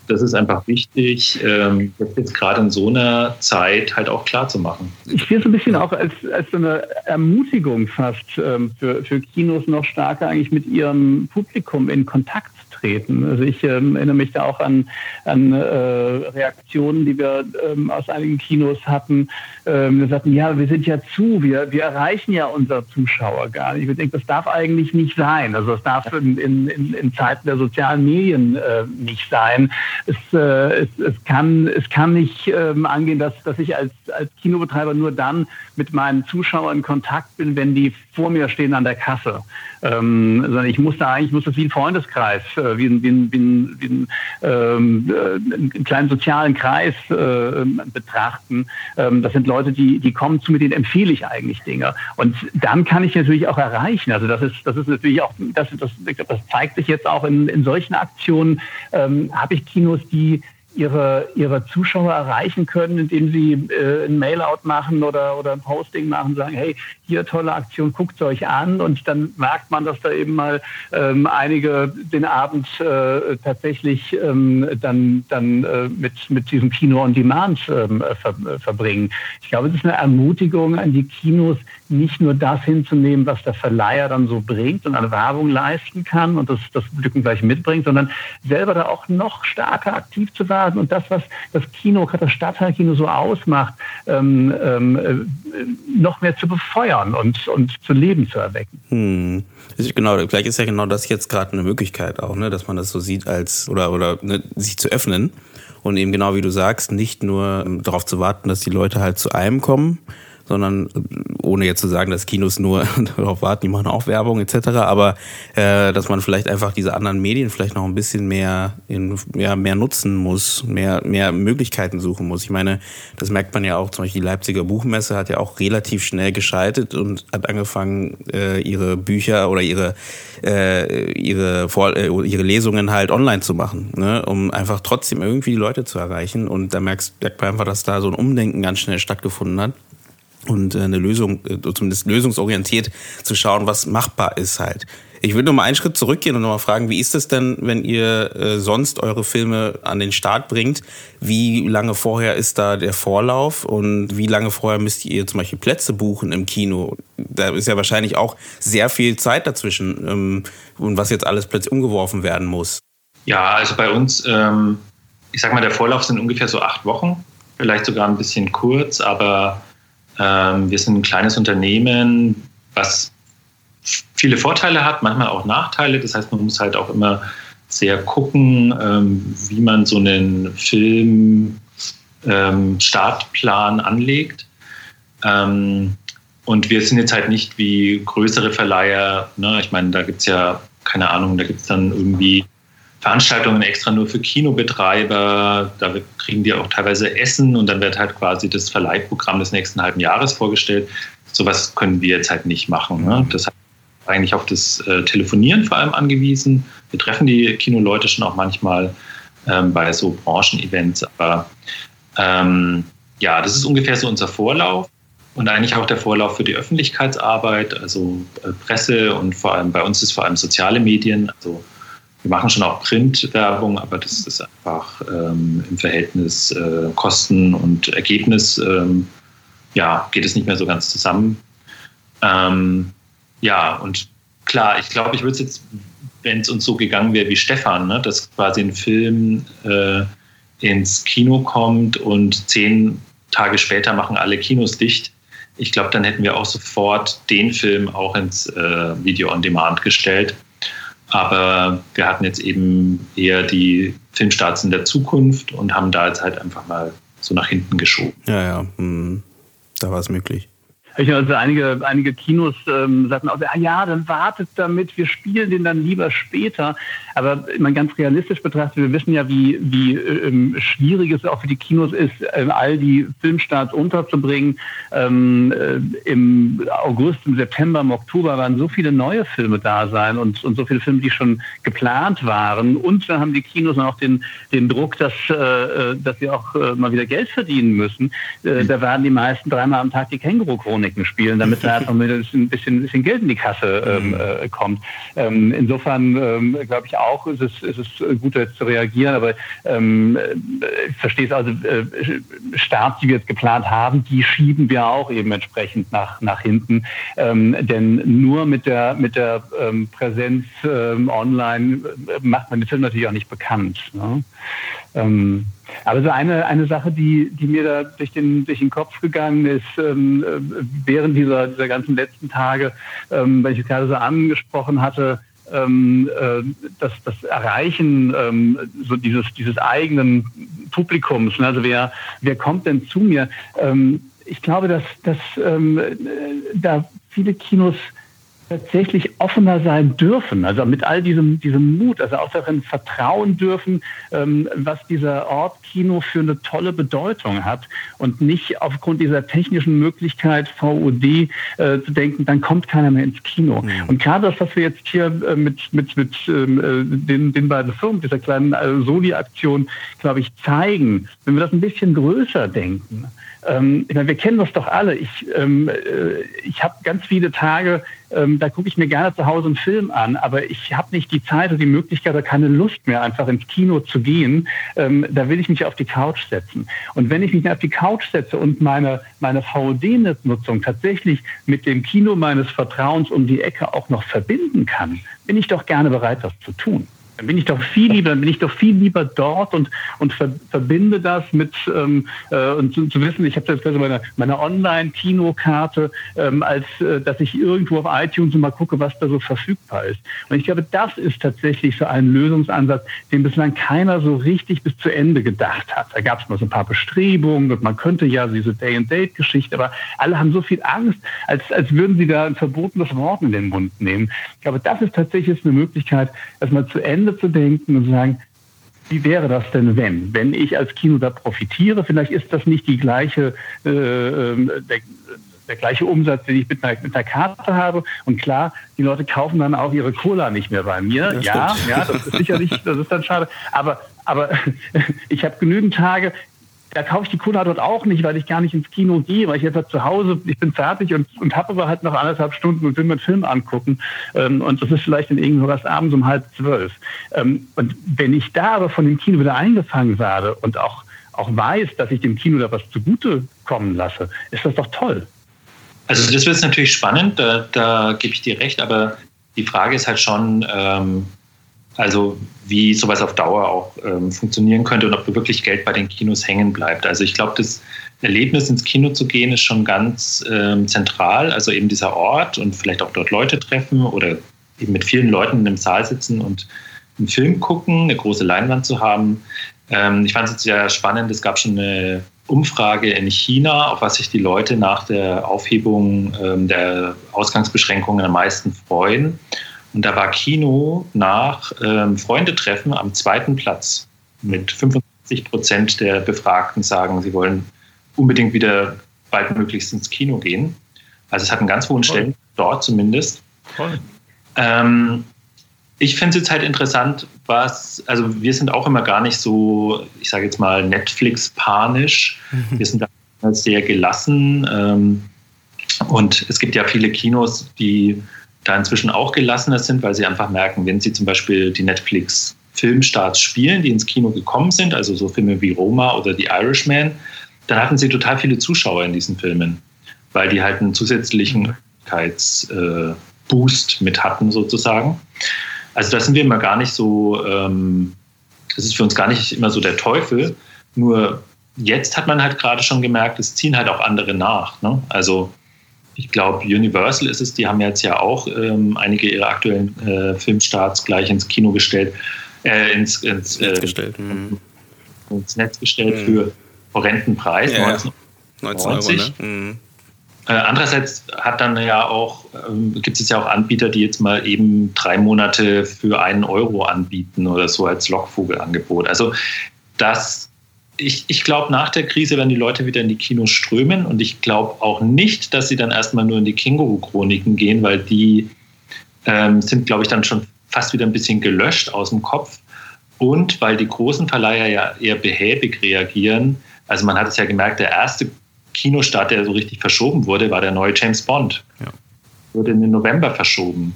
[SPEAKER 3] das ist einfach wichtig, ähm, das jetzt gerade in so einer Zeit halt auch klar zu machen.
[SPEAKER 4] Ich sehe es ein bisschen auch als, als so eine Ermutigung fast ähm, für, für Kinos noch stärker eigentlich mit ihrem Publikum in Kontakt treten. Also ich ähm, erinnere mich da auch an, an äh, Reaktionen, die wir ähm, aus einigen Kinos hatten. Ähm, wir sagten, ja, wir sind ja zu, wir, wir erreichen ja unsere Zuschauer gar nicht. Ich denke, das darf eigentlich nicht sein. Also es darf in, in, in Zeiten der sozialen Medien äh, nicht sein. Es, äh, es, es, kann, es kann nicht ähm, angehen, dass, dass ich als, als Kinobetreiber nur dann mit meinen Zuschauern in Kontakt bin, wenn die vor mir stehen an der Kasse. Ähm, sondern ich muss da eigentlich, muss das wie ein Freundeskreis äh, wie, wie, wie, wie ähm, äh, einen kleinen sozialen Kreis äh, betrachten. Ähm, das sind Leute, die, die kommen zu mir, denen empfehle ich eigentlich Dinge. Und dann kann ich natürlich auch erreichen. Also das ist, das ist natürlich auch, das, das, das zeigt sich jetzt auch in, in solchen Aktionen, ähm, habe ich Kinos, die ihre, ihre Zuschauer erreichen können, indem sie äh, ein Mail-out machen oder, oder ein Posting machen, sagen, hey, hier tolle Aktion, guckt euch an und dann merkt man, dass da eben mal ähm, einige den Abend äh, tatsächlich ähm, dann, dann äh, mit, mit diesem Kino on Demand ähm, ver, verbringen. Ich glaube, es ist eine Ermutigung an die Kinos, nicht nur das hinzunehmen, was der Verleiher dann so bringt und eine Werbung leisten kann und das, das Glücken gleich mitbringt, sondern selber da auch noch stärker aktiv zu werden und das, was das Kino, gerade das Stadtteilkino so ausmacht, ähm, ähm, äh, noch mehr zu befeuern und, und zu Leben zu erwecken.
[SPEAKER 2] Hm. Genau, vielleicht ist ja genau das jetzt gerade eine Möglichkeit auch, ne, dass man das so sieht als oder oder ne, sich zu öffnen und eben genau wie du sagst, nicht nur darauf zu warten, dass die Leute halt zu einem kommen, sondern ohne jetzt zu sagen, dass Kinos nur darauf warten, die machen auch Werbung etc., aber äh, dass man vielleicht einfach diese anderen Medien vielleicht noch ein bisschen mehr, in, ja, mehr nutzen muss, mehr, mehr Möglichkeiten suchen muss. Ich meine, das merkt man ja auch, zum Beispiel die Leipziger Buchmesse hat ja auch relativ schnell geschaltet und hat angefangen, äh, ihre Bücher oder ihre, äh, ihre, Vor äh, ihre Lesungen halt online zu machen, ne? um einfach trotzdem irgendwie die Leute zu erreichen. Und da merkst, merkt man einfach, dass da so ein Umdenken ganz schnell stattgefunden hat und äh, eine Lösung, äh, zumindest lösungsorientiert zu schauen, was machbar ist halt. Ich würde noch mal einen Schritt zurückgehen und noch mal fragen, wie ist es denn, wenn ihr äh, sonst eure Filme an den Start bringt? Wie lange vorher ist da der Vorlauf und wie lange vorher müsst ihr zum Beispiel Plätze buchen im Kino? Da ist ja wahrscheinlich auch sehr viel Zeit dazwischen ähm, und was jetzt alles plötzlich umgeworfen werden muss.
[SPEAKER 3] Ja, also bei uns, ähm, ich sag mal, der Vorlauf sind ungefähr so acht Wochen, vielleicht sogar ein bisschen kurz, aber wir sind ein kleines Unternehmen, was viele Vorteile hat, manchmal auch Nachteile. Das heißt, man muss halt auch immer sehr gucken, ähm, wie man so einen Film-Startplan ähm, anlegt. und wir sind jetzt halt nicht wie größere Verleiher. Ne? Ich meine, da gibt es ja, keine Ahnung, da gibt es dann irgendwie Veranstaltungen extra nur für Kinobetreiber. Da kriegen die auch teilweise Essen und dann wird halt quasi das Verleihprogramm des nächsten halben Jahres vorgestellt. Sowas können wir jetzt halt nicht machen. Ne? Das heißt, eigentlich auf das äh, Telefonieren vor allem angewiesen. Wir treffen die Kinoleute schon auch manchmal ähm, bei so Branchenevents. Aber ähm, ja, das ist ungefähr so unser Vorlauf und eigentlich auch der Vorlauf für die Öffentlichkeitsarbeit, also äh, Presse und vor allem bei uns ist vor allem soziale Medien, also wir machen schon auch Printwerbung, aber das ist einfach ähm, im Verhältnis äh, Kosten und Ergebnis, ähm, ja, geht es nicht mehr so ganz zusammen. Ähm, ja, und klar, ich glaube, ich würde es jetzt, wenn es uns so gegangen wäre wie Stefan, ne, dass quasi ein Film äh, ins Kino kommt und zehn Tage später machen alle Kinos dicht. Ich glaube, dann hätten wir auch sofort den Film auch ins äh, Video on Demand gestellt aber wir hatten jetzt eben eher die Filmstarts in der Zukunft und haben da jetzt halt einfach mal so nach hinten geschoben.
[SPEAKER 2] Ja, ja, hm. da war es möglich.
[SPEAKER 4] Ich also einige, einige Kinos ähm, sagten auch, ah ja, dann wartet damit, wir spielen den dann lieber später. Aber man ganz realistisch betrachtet, wir wissen ja, wie, wie ähm, schwierig es auch für die Kinos ist, ähm, all die Filmstarts unterzubringen. Ähm, äh, Im August, im September, im Oktober waren so viele neue Filme da sein und, und so viele Filme, die schon geplant waren. Und dann haben die Kinos auch den, den Druck, dass, äh, äh dass sie auch äh, mal wieder Geld verdienen müssen. Äh, da werden die meisten dreimal am Tag die Känguru-Chroniken spielen, damit da einfach ein bisschen, ein bisschen Geld in die Kasse ähm, äh, kommt. Ähm, insofern ähm, glaube ich auch, ist es, ist es gut, jetzt zu reagieren, aber ähm, ich verstehe es also, äh, Starts, die wir jetzt geplant haben, die schieben wir auch eben entsprechend nach, nach hinten. Ähm, denn nur mit der, mit der ähm, Präsenz online macht man den Film natürlich auch nicht bekannt. Ne? Ähm, aber so eine, eine Sache, die, die mir da durch den, durch den Kopf gegangen ist, ähm, während dieser, dieser ganzen letzten Tage, ähm, weil ich es gerade so angesprochen hatte, ähm, äh, das, das Erreichen ähm, so dieses, dieses eigenen Publikums. Ne? Also wer, wer kommt denn zu mir? Ähm, ich glaube, dass, dass ähm, äh, da viele Kinos tatsächlich offener sein dürfen, also mit all diesem, diesem Mut, also auch darin vertrauen dürfen, ähm, was dieser Ort Kino für eine tolle Bedeutung hat und nicht aufgrund dieser technischen Möglichkeit VOD äh, zu denken, dann kommt keiner mehr ins Kino. Mhm. Und gerade das, was wir jetzt hier äh, mit, mit, mit ähm, äh, den, den beiden Firmen, dieser kleinen äh, Soli-Aktion, glaube ich, zeigen, wenn wir das ein bisschen größer denken, ähm, ich meine, wir kennen das doch alle. Ich, ähm, äh, ich habe ganz viele Tage, ähm, da gucke ich mir gerne zu Hause einen Film an, aber ich habe nicht die Zeit oder die Möglichkeit oder keine Lust mehr, einfach ins Kino zu gehen. Ähm, da will ich mich auf die Couch setzen. Und wenn ich mich auf die Couch setze und meine, meine VOD-Nutzung tatsächlich mit dem Kino meines Vertrauens um die Ecke auch noch verbinden kann, bin ich doch gerne bereit, das zu tun. Dann bin ich doch viel lieber, dann bin ich doch viel lieber dort und, und ver, verbinde das mit ähm, äh, und zu, zu, wissen, ich habe jetzt quasi meine, meine Online-Kinokarte, ähm, als äh, dass ich irgendwo auf iTunes mal gucke, was da so verfügbar ist. Und ich glaube, das ist tatsächlich so ein Lösungsansatz, den bislang keiner so richtig bis zu Ende gedacht hat. Da gab es mal so ein paar Bestrebungen und man könnte ja diese Day-and-Date-Geschichte, aber alle haben so viel Angst, als, als würden sie da ein verbotenes Wort in den Mund nehmen. Ich glaube, das ist tatsächlich eine Möglichkeit, dass man zu Ende Ende zu denken und zu sagen, wie wäre das denn, wenn? Wenn ich als Kino da profitiere, vielleicht ist das nicht die gleiche, äh, ähm, der, der, gleiche Umsatz, den ich mit einer, mit einer, Karte habe. Und klar, die Leute kaufen dann auch ihre Cola nicht mehr bei mir. Das ja, ja, das ist sicherlich, das ist dann schade. Aber, aber ich habe genügend Tage, da kaufe ich die Cola dort auch nicht, weil ich gar nicht ins Kino gehe, weil ich jetzt zu Hause, ich bin fertig und, und habe aber halt noch anderthalb Stunden und will mir einen Film angucken. Ähm, und das ist vielleicht in irgendwas abends um halb zwölf. Ähm, und wenn ich da aber von dem Kino wieder eingefangen werde und auch, auch weiß, dass ich dem Kino da was zugute kommen lasse, ist das doch toll.
[SPEAKER 3] Also das wird natürlich spannend, da, da gebe ich dir recht, aber die Frage ist halt schon, ähm, also wie sowas auf Dauer auch ähm, funktionieren könnte und ob wirklich Geld bei den Kinos hängen bleibt. Also ich glaube, das Erlebnis ins Kino zu gehen ist schon ganz ähm, zentral. Also eben dieser Ort und vielleicht auch dort Leute treffen oder eben mit vielen Leuten in einem Saal sitzen und einen Film gucken, eine große Leinwand zu haben. Ähm, ich fand es sehr spannend. Es gab schon eine Umfrage in China, auf was sich die Leute nach der Aufhebung ähm, der Ausgangsbeschränkungen am meisten freuen. Und da war Kino nach ähm, Freundetreffen am zweiten Platz. Mit 55 Prozent der Befragten sagen, sie wollen unbedingt wieder baldmöglichst ins Kino gehen. Also es hat einen ganz hohen Stellen, dort zumindest. Ähm, ich finde es jetzt halt interessant, was, also wir sind auch immer gar nicht so, ich sage jetzt mal, Netflix-panisch. Mhm. Wir sind da sehr gelassen. Ähm, und es gibt ja viele Kinos, die da inzwischen auch gelassener sind, weil sie einfach merken, wenn sie zum Beispiel die Netflix Filmstarts spielen, die ins Kino gekommen sind, also so Filme wie Roma oder The Irishman, dann hatten sie total viele Zuschauer in diesen Filmen, weil die halt einen zusätzlichen Öffentlichkeitsboost mit hatten sozusagen. Also da sind wir immer gar nicht so, ähm, das ist für uns gar nicht immer so der Teufel, nur jetzt hat man halt gerade schon gemerkt, es ziehen halt auch andere nach. Ne? Also ich glaube, Universal ist es, die haben jetzt ja auch ähm, einige ihrer aktuellen äh, Filmstarts gleich ins Kino gestellt, äh, ins, ins, Netz äh, gestellt. Mhm. ins Netz gestellt mhm. für horrenden Preis, ja, 19, 19 Euro. Ne? Mhm. Äh, andererseits hat dann ja auch, ähm, gibt es ja auch Anbieter, die jetzt mal eben drei Monate für einen Euro anbieten oder so als Lockvogelangebot. Also das, ich, ich glaube, nach der Krise werden die Leute wieder in die Kinos strömen und ich glaube auch nicht, dass sie dann erstmal nur in die Känguru-Chroniken gehen, weil die ähm, sind, glaube ich, dann schon fast wieder ein bisschen gelöscht aus dem Kopf. Und weil die großen Verleiher ja eher behäbig reagieren. Also man hat es ja gemerkt, der erste Kinostart, der so richtig verschoben wurde, war der neue James Bond. Ja. Wurde in den November verschoben.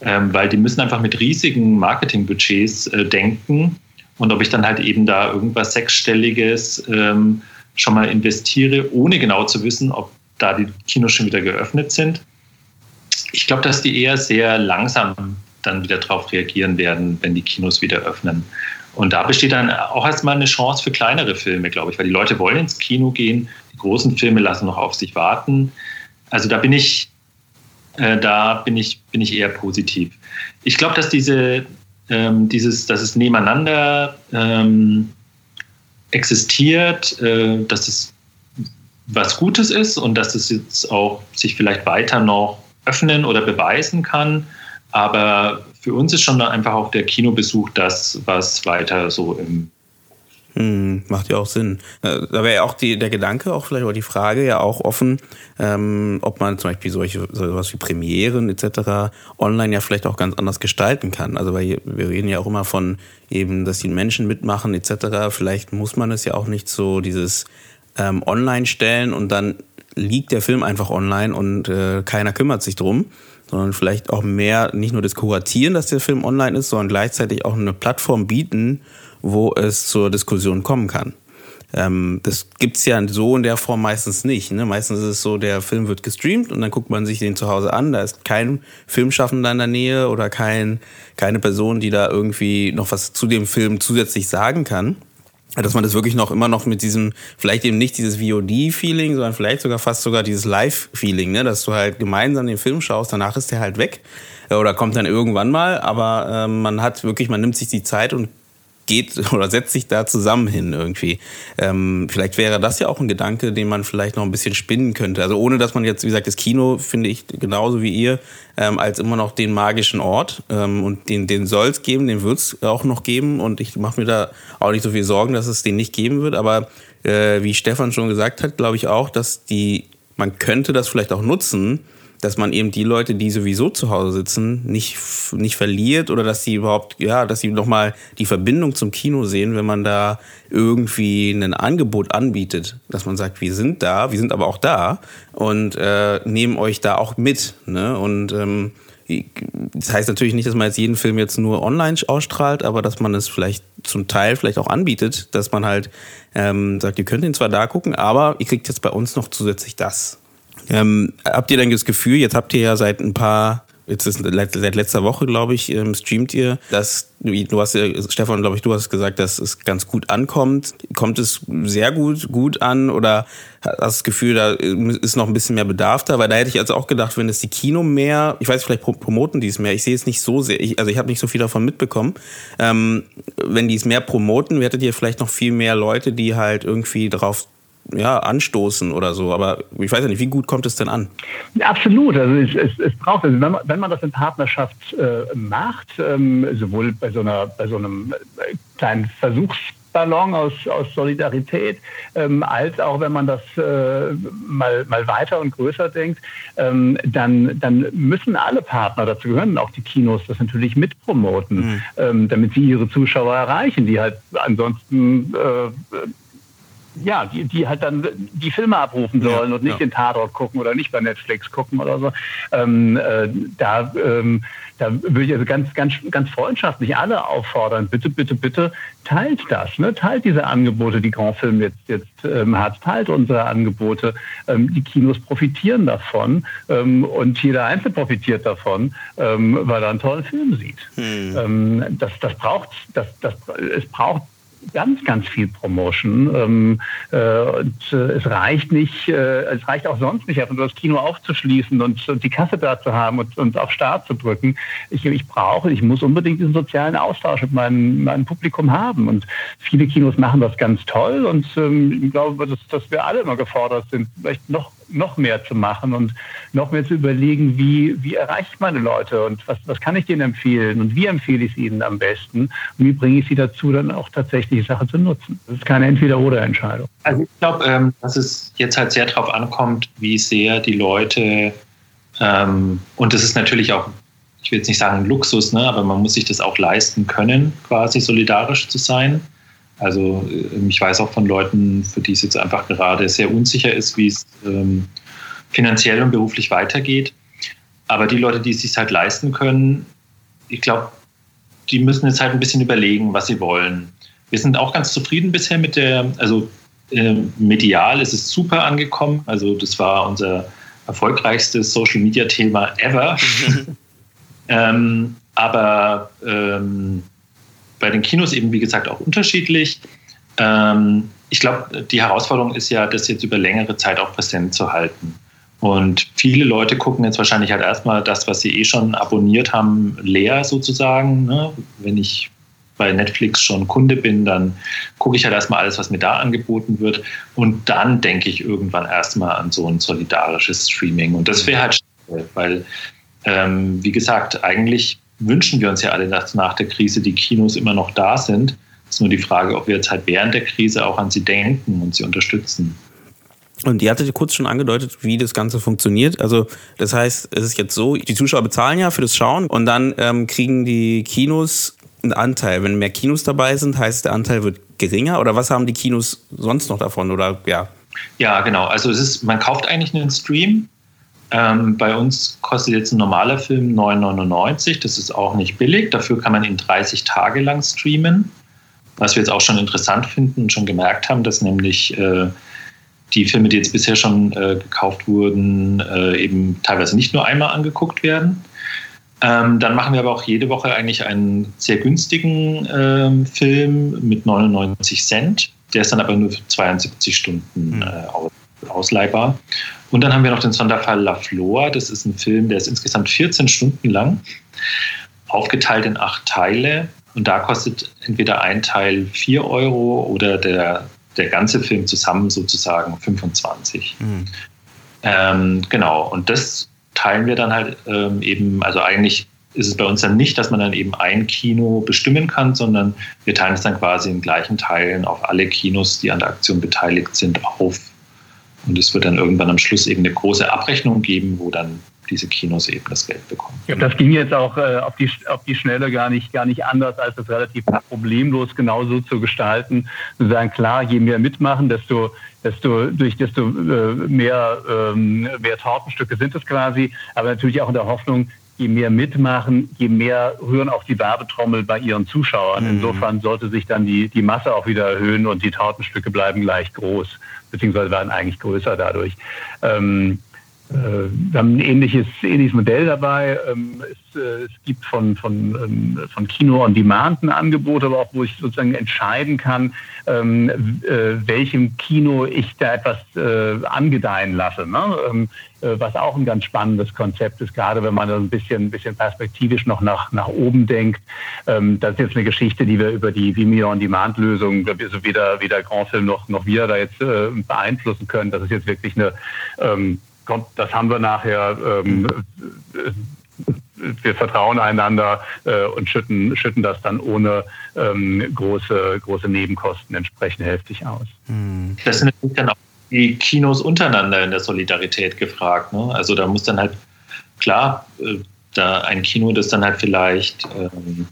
[SPEAKER 3] Ähm, weil die müssen einfach mit riesigen Marketingbudgets äh, denken. Und ob ich dann halt eben da irgendwas Sechsstelliges ähm, schon mal investiere, ohne genau zu wissen, ob da die Kinos schon wieder geöffnet sind. Ich glaube, dass die eher sehr langsam dann wieder darauf reagieren werden, wenn die Kinos wieder öffnen. Und da besteht dann auch erstmal eine Chance für kleinere Filme, glaube ich, weil die Leute wollen ins Kino gehen, die großen Filme lassen noch auf sich warten. Also da bin ich, äh, da bin ich, bin ich eher positiv. Ich glaube, dass diese, ähm, dieses, dass es nebeneinander ähm, existiert, äh, dass es was Gutes ist und dass es jetzt auch sich vielleicht weiter noch öffnen oder beweisen kann. Aber für uns ist schon einfach auch der Kinobesuch das, was weiter so im
[SPEAKER 2] hm, macht ja auch Sinn. Äh, da wäre ja auch die, der Gedanke, auch vielleicht auch die Frage ja auch offen, ähm, ob man zum Beispiel solche sowas wie Premieren etc. online ja vielleicht auch ganz anders gestalten kann. Also weil wir reden ja auch immer von eben, dass die Menschen mitmachen etc. Vielleicht muss man es ja auch nicht so dieses ähm, online stellen und dann liegt der Film einfach online und äh, keiner kümmert sich drum, sondern vielleicht auch mehr nicht nur das Kuratieren, dass der Film online ist, sondern gleichzeitig auch eine Plattform bieten, wo es zur Diskussion kommen kann. Ähm, das gibt's ja so in der Form meistens nicht. Ne? Meistens ist es so, der Film wird gestreamt und dann guckt man sich den zu Hause an. Da ist kein Filmschaffender in der Nähe oder kein, keine Person, die da irgendwie noch was zu dem Film zusätzlich sagen kann dass man das wirklich noch immer noch mit diesem, vielleicht eben nicht dieses VOD-Feeling, sondern vielleicht sogar fast sogar dieses Live-Feeling, ne? dass du halt gemeinsam den Film schaust, danach ist der halt weg äh, oder kommt dann irgendwann mal, aber äh, man hat wirklich, man nimmt sich die Zeit und geht oder setzt sich da zusammen hin irgendwie. Ähm, vielleicht wäre das ja auch ein Gedanke, den man vielleicht noch ein bisschen spinnen könnte. Also ohne, dass man jetzt, wie gesagt, das Kino finde ich genauso wie ihr ähm, als immer noch den magischen Ort ähm, und den, den soll es geben, den wird es auch noch geben und ich mache mir da auch nicht so viel Sorgen, dass es den nicht geben wird. Aber äh, wie Stefan schon gesagt hat, glaube ich auch, dass die man könnte das vielleicht auch nutzen, dass man eben die Leute, die sowieso zu Hause sitzen, nicht, nicht verliert oder dass sie überhaupt, ja, dass sie nochmal die Verbindung zum Kino sehen, wenn man da irgendwie ein Angebot anbietet, dass man sagt, wir sind da, wir sind aber auch da und äh, nehmen euch da auch mit. Ne? Und ähm, das heißt natürlich nicht, dass man jetzt jeden Film jetzt nur online ausstrahlt, aber dass man es vielleicht zum Teil vielleicht auch anbietet, dass man halt ähm, sagt, ihr könnt ihn zwar da gucken, aber ihr kriegt jetzt bei uns noch zusätzlich das. Ähm, habt ihr denn das Gefühl, jetzt habt ihr ja seit ein paar, jetzt ist seit letzter Woche, glaube ich, ähm, streamt ihr, dass du hast ja, Stefan, glaube ich, du hast gesagt, dass es ganz gut ankommt. Kommt es sehr gut, gut an oder hast du das Gefühl, da ist noch ein bisschen mehr Bedarf da? Weil da hätte ich also auch gedacht, wenn es die Kino mehr, ich weiß, vielleicht promoten die es mehr, ich sehe es nicht so sehr, ich, also ich habe nicht so viel davon mitbekommen. Ähm, wenn die es mehr promoten, hättet ihr vielleicht noch viel mehr Leute, die halt irgendwie darauf ja, anstoßen oder so. Aber ich weiß ja nicht, wie gut kommt es denn an?
[SPEAKER 4] absolut. Also es, es, es braucht, also wenn, man, wenn man das in Partnerschaft äh, macht, ähm, sowohl bei so, einer, bei so einem äh, kleinen Versuchsballon aus, aus Solidarität, ähm, als auch wenn man das äh, mal, mal weiter und größer denkt, ähm, dann, dann müssen alle Partner, dazu gehören auch die Kinos, das natürlich mitpromoten, mhm. ähm, damit sie ihre Zuschauer erreichen, die halt ansonsten äh, ja, die, die halt dann die Filme abrufen sollen ja, und nicht ja. den Tatort gucken oder nicht bei Netflix gucken oder so. Ähm, äh, da, ähm, da würde ich also ganz, ganz, ganz freundschaftlich alle auffordern, bitte, bitte, bitte teilt das, ne? teilt diese Angebote, die Grand Film jetzt, jetzt ähm, hat, teilt unsere Angebote. Ähm, die Kinos profitieren davon ähm, und jeder Einzelne profitiert davon, ähm, weil er einen tollen Film sieht. Hm. Ähm, das, das braucht, das, das, es braucht ganz, ganz viel Promotion. Ähm, äh, und äh, es reicht nicht, äh, es reicht auch sonst nicht, einfach nur das Kino aufzuschließen und, und die Kasse da zu haben und, und auf Start zu drücken. Ich, ich brauche, ich muss unbedingt diesen sozialen Austausch mit meinem, meinem Publikum haben. Und viele Kinos machen das ganz toll und ähm, ich glaube, dass, dass wir alle immer gefordert sind, vielleicht noch noch mehr zu machen und noch mehr zu überlegen, wie, wie erreiche ich meine Leute und was, was kann ich denen empfehlen und wie empfehle ich es ihnen am besten und wie bringe ich sie dazu, dann auch tatsächlich die Sache zu nutzen. Das ist keine Entweder-Oder-Entscheidung.
[SPEAKER 3] Also ich glaube, ähm, dass es jetzt halt sehr darauf ankommt, wie sehr die Leute, ähm, und das ist natürlich auch ich will jetzt nicht sagen Luxus, ne, aber man muss sich das auch leisten können, quasi solidarisch zu sein. Also ähm, ich weiß auch von Leuten, für die es jetzt einfach gerade sehr unsicher ist, wie es ähm, finanziell und beruflich weitergeht. Aber die Leute, die es sich halt leisten können, ich glaube, die müssen jetzt halt ein bisschen überlegen, was sie wollen. Wir sind auch ganz zufrieden bisher mit der, also äh, medial ist es super angekommen. Also das war unser erfolgreichstes Social-Media-Thema ever. Ähm, aber ähm, bei den Kinos eben, wie gesagt, auch unterschiedlich. Ähm, ich glaube, die Herausforderung ist ja, das jetzt über längere Zeit auch präsent zu halten. Und viele Leute gucken jetzt wahrscheinlich halt erstmal das, was sie eh schon abonniert haben, leer sozusagen. Ne? Wenn ich bei Netflix schon Kunde bin, dann gucke ich halt erstmal alles, was mir da angeboten wird. Und dann denke ich irgendwann erstmal an so ein solidarisches Streaming. Und das wäre halt schade, weil ähm, wie gesagt, eigentlich wünschen wir uns ja alle, dass nach der Krise die Kinos immer noch da sind. Es ist nur die Frage, ob wir jetzt halt während der Krise auch an sie denken und sie unterstützen.
[SPEAKER 2] Und die hatte kurz schon angedeutet, wie das Ganze funktioniert. Also das heißt, es ist jetzt so, die Zuschauer bezahlen ja für das Schauen und dann ähm, kriegen die Kinos einen Anteil. Wenn mehr Kinos dabei sind, heißt der Anteil wird geringer oder was haben die Kinos sonst noch davon oder ja?
[SPEAKER 3] Ja, genau. Also es ist, man kauft eigentlich einen Stream ähm, bei uns kostet jetzt ein normaler Film 9,99. Das ist auch nicht billig. Dafür kann man ihn 30 Tage lang streamen. Was wir jetzt auch schon interessant finden und schon gemerkt haben, dass nämlich äh, die Filme, die jetzt bisher schon äh, gekauft wurden, äh, eben teilweise nicht nur einmal angeguckt werden. Ähm, dann machen wir aber auch jede Woche eigentlich einen sehr günstigen ähm, Film mit 99 Cent. Der ist dann aber nur für 72 Stunden hm. äh, ausleihbar. Und dann haben wir noch den Sonderfall La Flor. Das ist ein Film, der ist insgesamt 14 Stunden lang, aufgeteilt in acht Teile. Und da kostet entweder ein Teil 4 Euro oder der, der ganze Film zusammen sozusagen 25. Mhm. Ähm, genau, und das teilen wir dann halt ähm, eben, also eigentlich ist es bei uns dann nicht, dass man dann eben ein Kino bestimmen kann, sondern wir teilen es dann quasi in gleichen Teilen auf alle Kinos, die an der Aktion beteiligt sind, auf. Und es wird dann irgendwann am Schluss eben eine große Abrechnung geben, wo dann diese Kinos eben das Geld bekommen.
[SPEAKER 4] Ja, das ging jetzt auch äh, auf, die, auf die Schnelle gar nicht, gar nicht anders, als es relativ problemlos genauso zu gestalten. Zu sagen, klar, je mehr mitmachen, desto, desto, durch desto äh, mehr, ähm, mehr Tortenstücke sind es quasi. Aber natürlich auch in der Hoffnung, je mehr mitmachen, je mehr rühren auch die Werbetrommel bei ihren Zuschauern. Mhm. Insofern sollte sich dann die, die Masse auch wieder erhöhen und die Tortenstücke bleiben gleich groß beziehungsweise werden eigentlich größer dadurch. Ähm, äh, wir haben ein ähnliches, ähnliches Modell dabei. Ähm, es, äh, es, gibt von, von, ähm, von Kino on Demand ein Angebot, aber auch wo ich sozusagen entscheiden kann, ähm, äh, welchem Kino ich da etwas angedeihen lasse. Ne? was auch ein ganz spannendes Konzept ist, gerade wenn man ein bisschen, ein bisschen perspektivisch noch nach, nach oben denkt. das ist jetzt eine Geschichte, die wir über die Vimeo on Demand Lösung, also weder, weder Grand Film noch, noch wir da jetzt beeinflussen können. Das ist jetzt wirklich eine kommt, das haben wir nachher. Ähm, wir vertrauen einander äh, und schütten, schütten das dann ohne ähm, große, große Nebenkosten entsprechend hälftig aus.
[SPEAKER 3] Hm. Das sind natürlich dann auch die Kinos untereinander in der Solidarität gefragt. Ne? Also da muss dann halt, klar, äh, da ein Kino, das dann halt vielleicht ähm,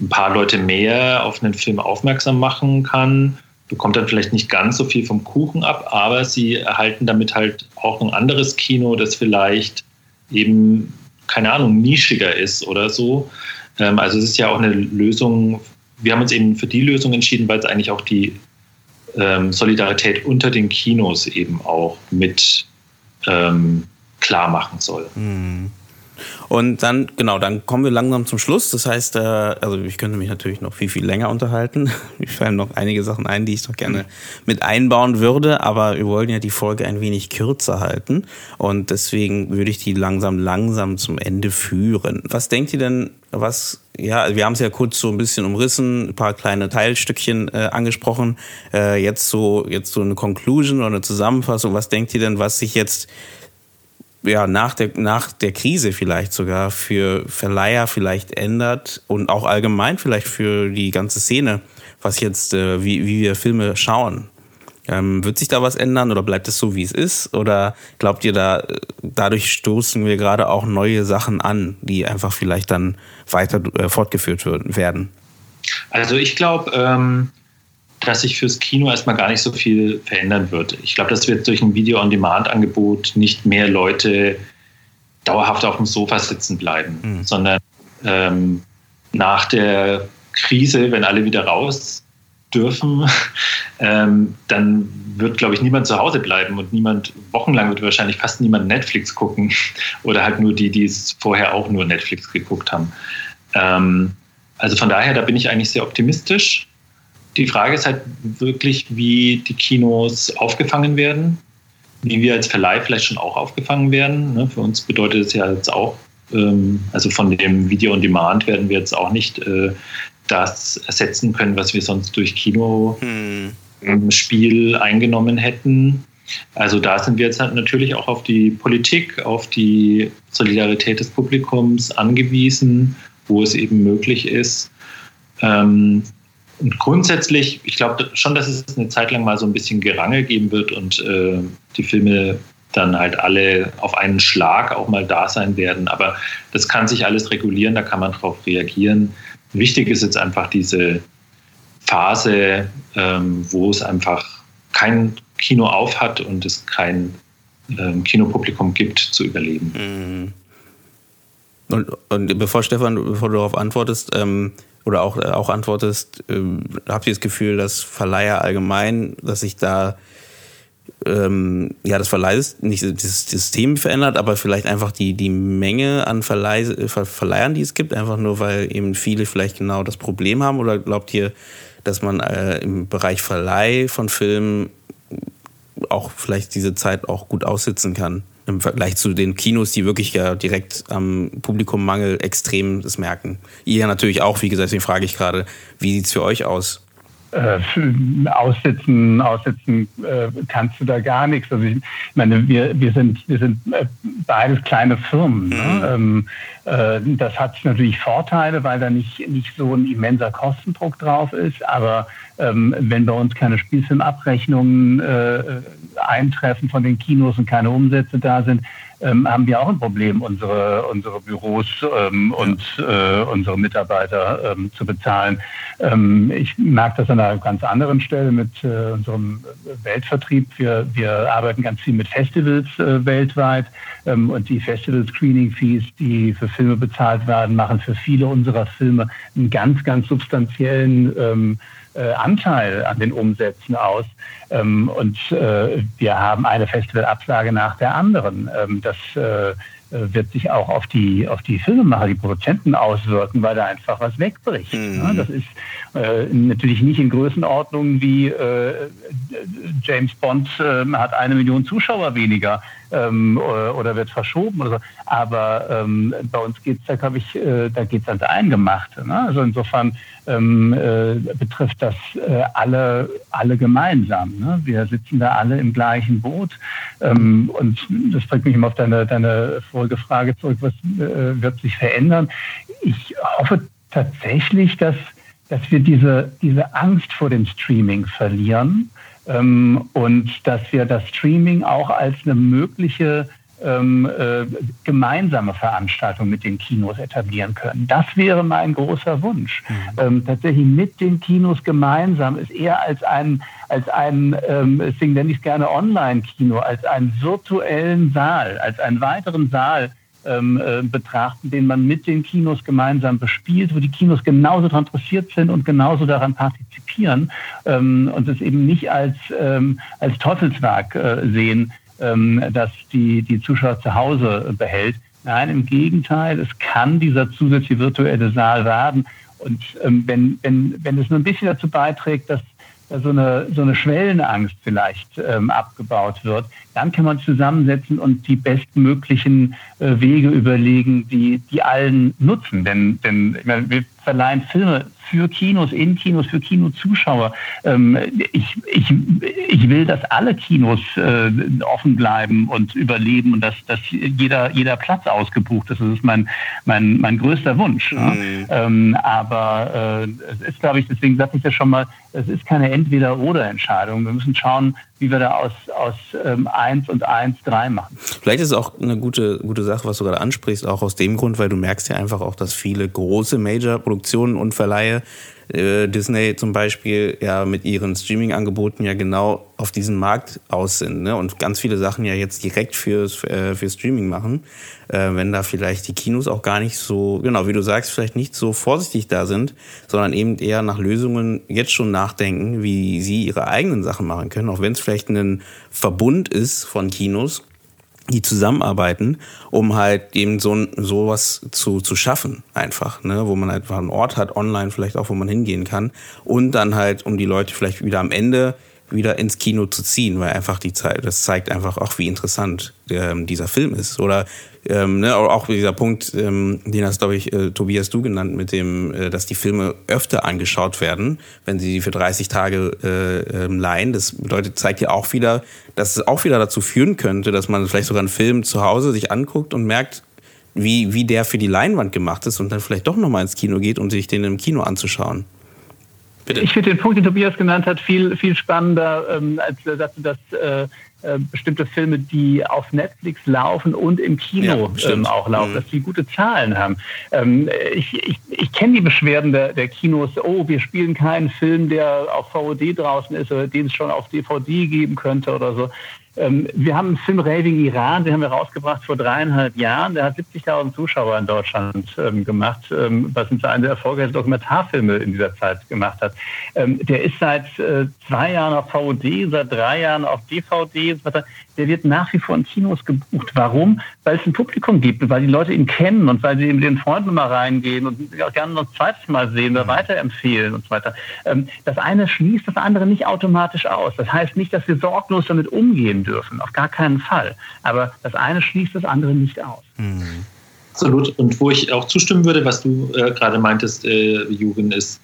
[SPEAKER 3] ein paar Leute mehr auf einen Film aufmerksam machen kann, bekommt dann vielleicht nicht ganz so viel vom Kuchen ab, aber sie erhalten damit halt auch ein anderes Kino, das vielleicht eben, keine Ahnung, nischiger ist oder so. Ähm, also es ist ja auch eine Lösung, wir haben uns eben für die Lösung entschieden, weil es eigentlich auch die ähm, Solidarität unter den Kinos eben auch mit ähm, klar machen soll.
[SPEAKER 2] Mhm. Und dann, genau, dann kommen wir langsam zum Schluss. Das heißt, äh, also ich könnte mich natürlich noch viel, viel länger unterhalten. Mir fallen noch einige Sachen ein, die ich doch gerne mit einbauen würde, aber wir wollen ja die Folge ein wenig kürzer halten. Und deswegen würde ich die langsam, langsam zum Ende führen. Was denkt ihr denn, was ja, wir haben es ja kurz so ein bisschen umrissen, ein paar kleine Teilstückchen äh, angesprochen. Äh, jetzt so, jetzt so eine Conclusion oder eine Zusammenfassung. Was denkt ihr denn, was sich jetzt ja, nach der, nach der Krise vielleicht sogar für Verleiher vielleicht ändert und auch allgemein vielleicht für die ganze Szene, was jetzt, äh, wie, wie wir Filme schauen. Ähm, wird sich da was ändern oder bleibt es so, wie es ist? Oder glaubt ihr, da, dadurch stoßen wir gerade auch neue Sachen an, die einfach vielleicht dann weiter äh, fortgeführt werden?
[SPEAKER 3] Also ich glaube, ähm, dass sich fürs Kino erstmal gar nicht so viel verändern wird. Ich glaube, dass wir durch ein Video-on-Demand-Angebot nicht mehr Leute dauerhaft auf dem Sofa sitzen bleiben, mhm. sondern ähm, nach der Krise, wenn alle wieder raus dürfen, ähm, dann wird, glaube ich, niemand zu Hause bleiben und niemand, wochenlang wird wahrscheinlich fast niemand Netflix gucken oder halt nur die, die es vorher auch nur Netflix geguckt haben. Ähm, also von daher, da bin ich eigentlich sehr optimistisch. Die Frage ist halt wirklich, wie die Kinos aufgefangen werden, wie wir als Verleih vielleicht schon auch aufgefangen werden. Ne? Für uns bedeutet es ja jetzt auch, ähm, also von dem Video on Demand werden wir jetzt auch nicht äh, das ersetzen können, was wir sonst durch Kinospiel hm. eingenommen hätten. Also da sind wir jetzt halt natürlich auch auf die Politik, auf die Solidarität des Publikums angewiesen, wo es eben möglich ist. Ähm, und grundsätzlich, ich glaube schon, dass es eine Zeit lang mal so ein bisschen Gerangel geben wird und äh, die Filme dann halt alle auf einen Schlag auch mal da sein werden. Aber das kann sich alles regulieren, da kann man drauf reagieren. Wichtig ist jetzt einfach diese Phase, ähm, wo es einfach kein Kino auf hat und es kein ähm, Kinopublikum gibt, zu überleben.
[SPEAKER 2] Mhm. Und, und, bevor Stefan, bevor du darauf antwortest, ähm, oder auch, äh, auch antwortest, ähm, habt ihr das Gefühl, dass Verleiher allgemein, dass sich da ähm, ja, das Verleih nicht das System verändert, aber vielleicht einfach die, die Menge an Verleih, Verleihern, die es gibt, einfach nur, weil eben viele vielleicht genau das Problem haben? Oder glaubt ihr, dass man äh, im Bereich Verleih von Filmen auch vielleicht diese Zeit auch gut aussitzen kann? Im Vergleich zu den Kinos, die wirklich ja direkt am Publikummangel extrem das merken. Ihr natürlich auch, wie gesagt, deswegen frage ich gerade, wie sieht es für euch aus?
[SPEAKER 4] Äh, aussitzen, aussitzen äh, kannst du da gar nichts. Also ich meine, wir, wir sind, wir sind äh, beides kleine Firmen. Ne? Mhm. Ähm, äh, das hat natürlich Vorteile, weil da nicht, nicht so ein immenser Kostendruck drauf ist. Aber ähm, wenn bei uns keine Spielfilmabrechnungen äh, eintreffen von den Kinos und keine Umsätze da sind, ähm, haben wir auch ein Problem, unsere, unsere Büros ähm, und äh, unsere Mitarbeiter ähm, zu bezahlen. Ähm, ich merke das an einer ganz anderen Stelle mit äh, unserem Weltvertrieb. Wir, wir arbeiten ganz viel mit Festivals äh, weltweit ähm, und die Festival-Screening-Fees, die für Filme bezahlt werden, machen für viele unserer Filme einen ganz, ganz substanziellen ähm, äh, Anteil an den Umsätzen aus. Ähm, und äh, wir haben eine Festivalabsage nach der anderen. Ähm, das äh, wird sich auch auf die, auf die Filmemacher, die Produzenten auswirken, weil da einfach was wegbricht. Mhm. Ja, das ist äh, natürlich nicht in Größenordnungen wie äh, James Bond äh, hat eine Million Zuschauer weniger ähm, oder wird verschoben oder so. Aber ähm, bei uns geht es da, glaube ich, äh, da geht es ans Eingemachte. Ne? Also insofern ähm, äh, betrifft das äh, alle, alle gemeinsam. Ne? Wir sitzen da alle im gleichen Boot. Ähm, und das bringt mich immer auf deine, deine vorige Frage zurück, was äh, wird sich verändern? Ich hoffe tatsächlich, dass, dass wir diese, diese Angst vor dem Streaming verlieren und dass wir das Streaming auch als eine mögliche ähm, äh, gemeinsame Veranstaltung mit den Kinos etablieren können. Das wäre mein großer Wunsch. Mhm. Ähm, tatsächlich mit den Kinos gemeinsam ist eher als ein, als ein ähm, deswegen nenne ich es gerne Online-Kino, als einen virtuellen Saal, als einen weiteren Saal ähm, äh, betrachten, den man mit den Kinos gemeinsam bespielt, wo die Kinos genauso daran interessiert sind und genauso daran partizipieren ähm, und es eben nicht als, ähm, als Teufelswerk äh, sehen, ähm, das die, die Zuschauer zu Hause behält. Nein, im Gegenteil, es kann dieser zusätzliche virtuelle Saal werden. Und ähm, wenn, wenn, wenn es nur ein bisschen dazu beiträgt, dass so eine, so eine Schwellenangst vielleicht ähm, abgebaut wird, dann kann man zusammensetzen und die bestmöglichen äh, Wege überlegen, die, die allen nutzen. Denn, denn ich meine, wir verleihen Filme für Kinos, in Kinos, für Kinozuschauer. Ähm, ich, ich, ich will, dass alle Kinos äh, offen bleiben und überleben und dass, dass jeder, jeder Platz ausgebucht ist. Das ist mein, mein, mein größter Wunsch. Mhm. Ne? Ähm, aber äh, es ist, glaube ich, deswegen sagte ich ja schon mal, es ist keine Entweder-Oder-Entscheidung. Wir müssen schauen, wie wir da aus, aus ähm, 1 und 1 3 machen.
[SPEAKER 2] Vielleicht ist es auch eine gute, gute Sache, was du gerade ansprichst, auch aus dem Grund, weil du merkst ja einfach auch, dass viele große Major-Produktionen und Verleihe äh, Disney zum Beispiel ja mit ihren Streaming-Angeboten ja genau auf diesen Markt aus sind ne? und ganz viele Sachen ja jetzt direkt fürs, äh, für Streaming machen, äh, wenn da vielleicht die Kinos auch gar nicht so, genau wie du sagst, vielleicht nicht so vorsichtig da sind, sondern eben eher nach Lösungen jetzt schon nachdenken, wie sie ihre eigenen Sachen machen können, auch wenn es vielleicht ein Verbund ist von Kinos, die zusammenarbeiten, um halt eben so sowas zu, zu schaffen, einfach, ne, wo man einfach einen Ort hat, online vielleicht auch, wo man hingehen kann und dann halt, um die Leute vielleicht wieder am Ende wieder ins Kino zu ziehen, weil einfach die Zeit, das zeigt einfach auch, wie interessant ähm, dieser Film ist. Oder ähm, ne, auch dieser Punkt, ähm, den hast, glaube ich, äh, Tobias du genannt, mit dem, äh, dass die Filme öfter angeschaut werden, wenn sie für 30 Tage äh, ähm, leihen. Das bedeutet, zeigt ja auch wieder, dass es auch wieder dazu führen könnte, dass man vielleicht sogar einen Film zu Hause sich anguckt und merkt, wie, wie der für die Leinwand gemacht ist und dann vielleicht doch nochmal ins Kino geht, um sich den im Kino anzuschauen.
[SPEAKER 4] Bitte. Ich finde den Punkt, den Tobias genannt hat, viel, viel spannender, ähm, als er sagte, dass äh, äh, bestimmte Filme, die auf Netflix laufen und im Kino ja, ähm, auch laufen, mhm. dass die gute Zahlen haben. Ähm, ich ich, ich kenne die Beschwerden der, der Kinos, oh, wir spielen keinen Film, der auf VOD draußen ist oder den es schon auf DVD geben könnte oder so. Ähm, wir haben einen Film Raving Iran, den haben wir rausgebracht vor dreieinhalb Jahren. Der hat 70.000 Zuschauer in Deutschland ähm, gemacht, ähm, was uns einer der erfolgreichsten Dokumentarfilme in dieser Zeit gemacht hat. Ähm, der ist seit äh, zwei Jahren auf VOD, seit drei Jahren auf DVD der wird nach wie vor in Kinos gebucht. Warum? Weil es ein Publikum gibt, weil die Leute ihn kennen und weil sie mit den Freunden mal reingehen und auch gerne noch ein zweites Mal sehen oder mhm. weiterempfehlen und so weiter. Ähm, das eine schließt das andere nicht automatisch aus. Das heißt nicht, dass wir sorglos damit umgehen dürfen. Auf gar keinen Fall. Aber das eine schließt das andere nicht aus. Mhm.
[SPEAKER 3] Absolut. Und wo ich auch zustimmen würde, was du äh, gerade meintest, äh, Jugend, ist,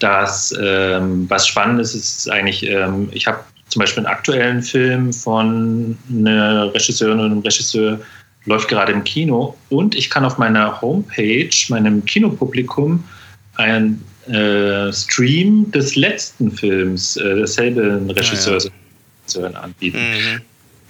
[SPEAKER 3] dass ähm, was Spannendes ist eigentlich, ähm, ich habe zum Beispiel einen aktuellen Film von einer Regisseurin und einem Regisseur läuft gerade im Kino und ich kann auf meiner Homepage, meinem Kinopublikum, einen äh, Stream des letzten Films äh, desselben Regisseurs ja, ja. Anbieten. Mhm.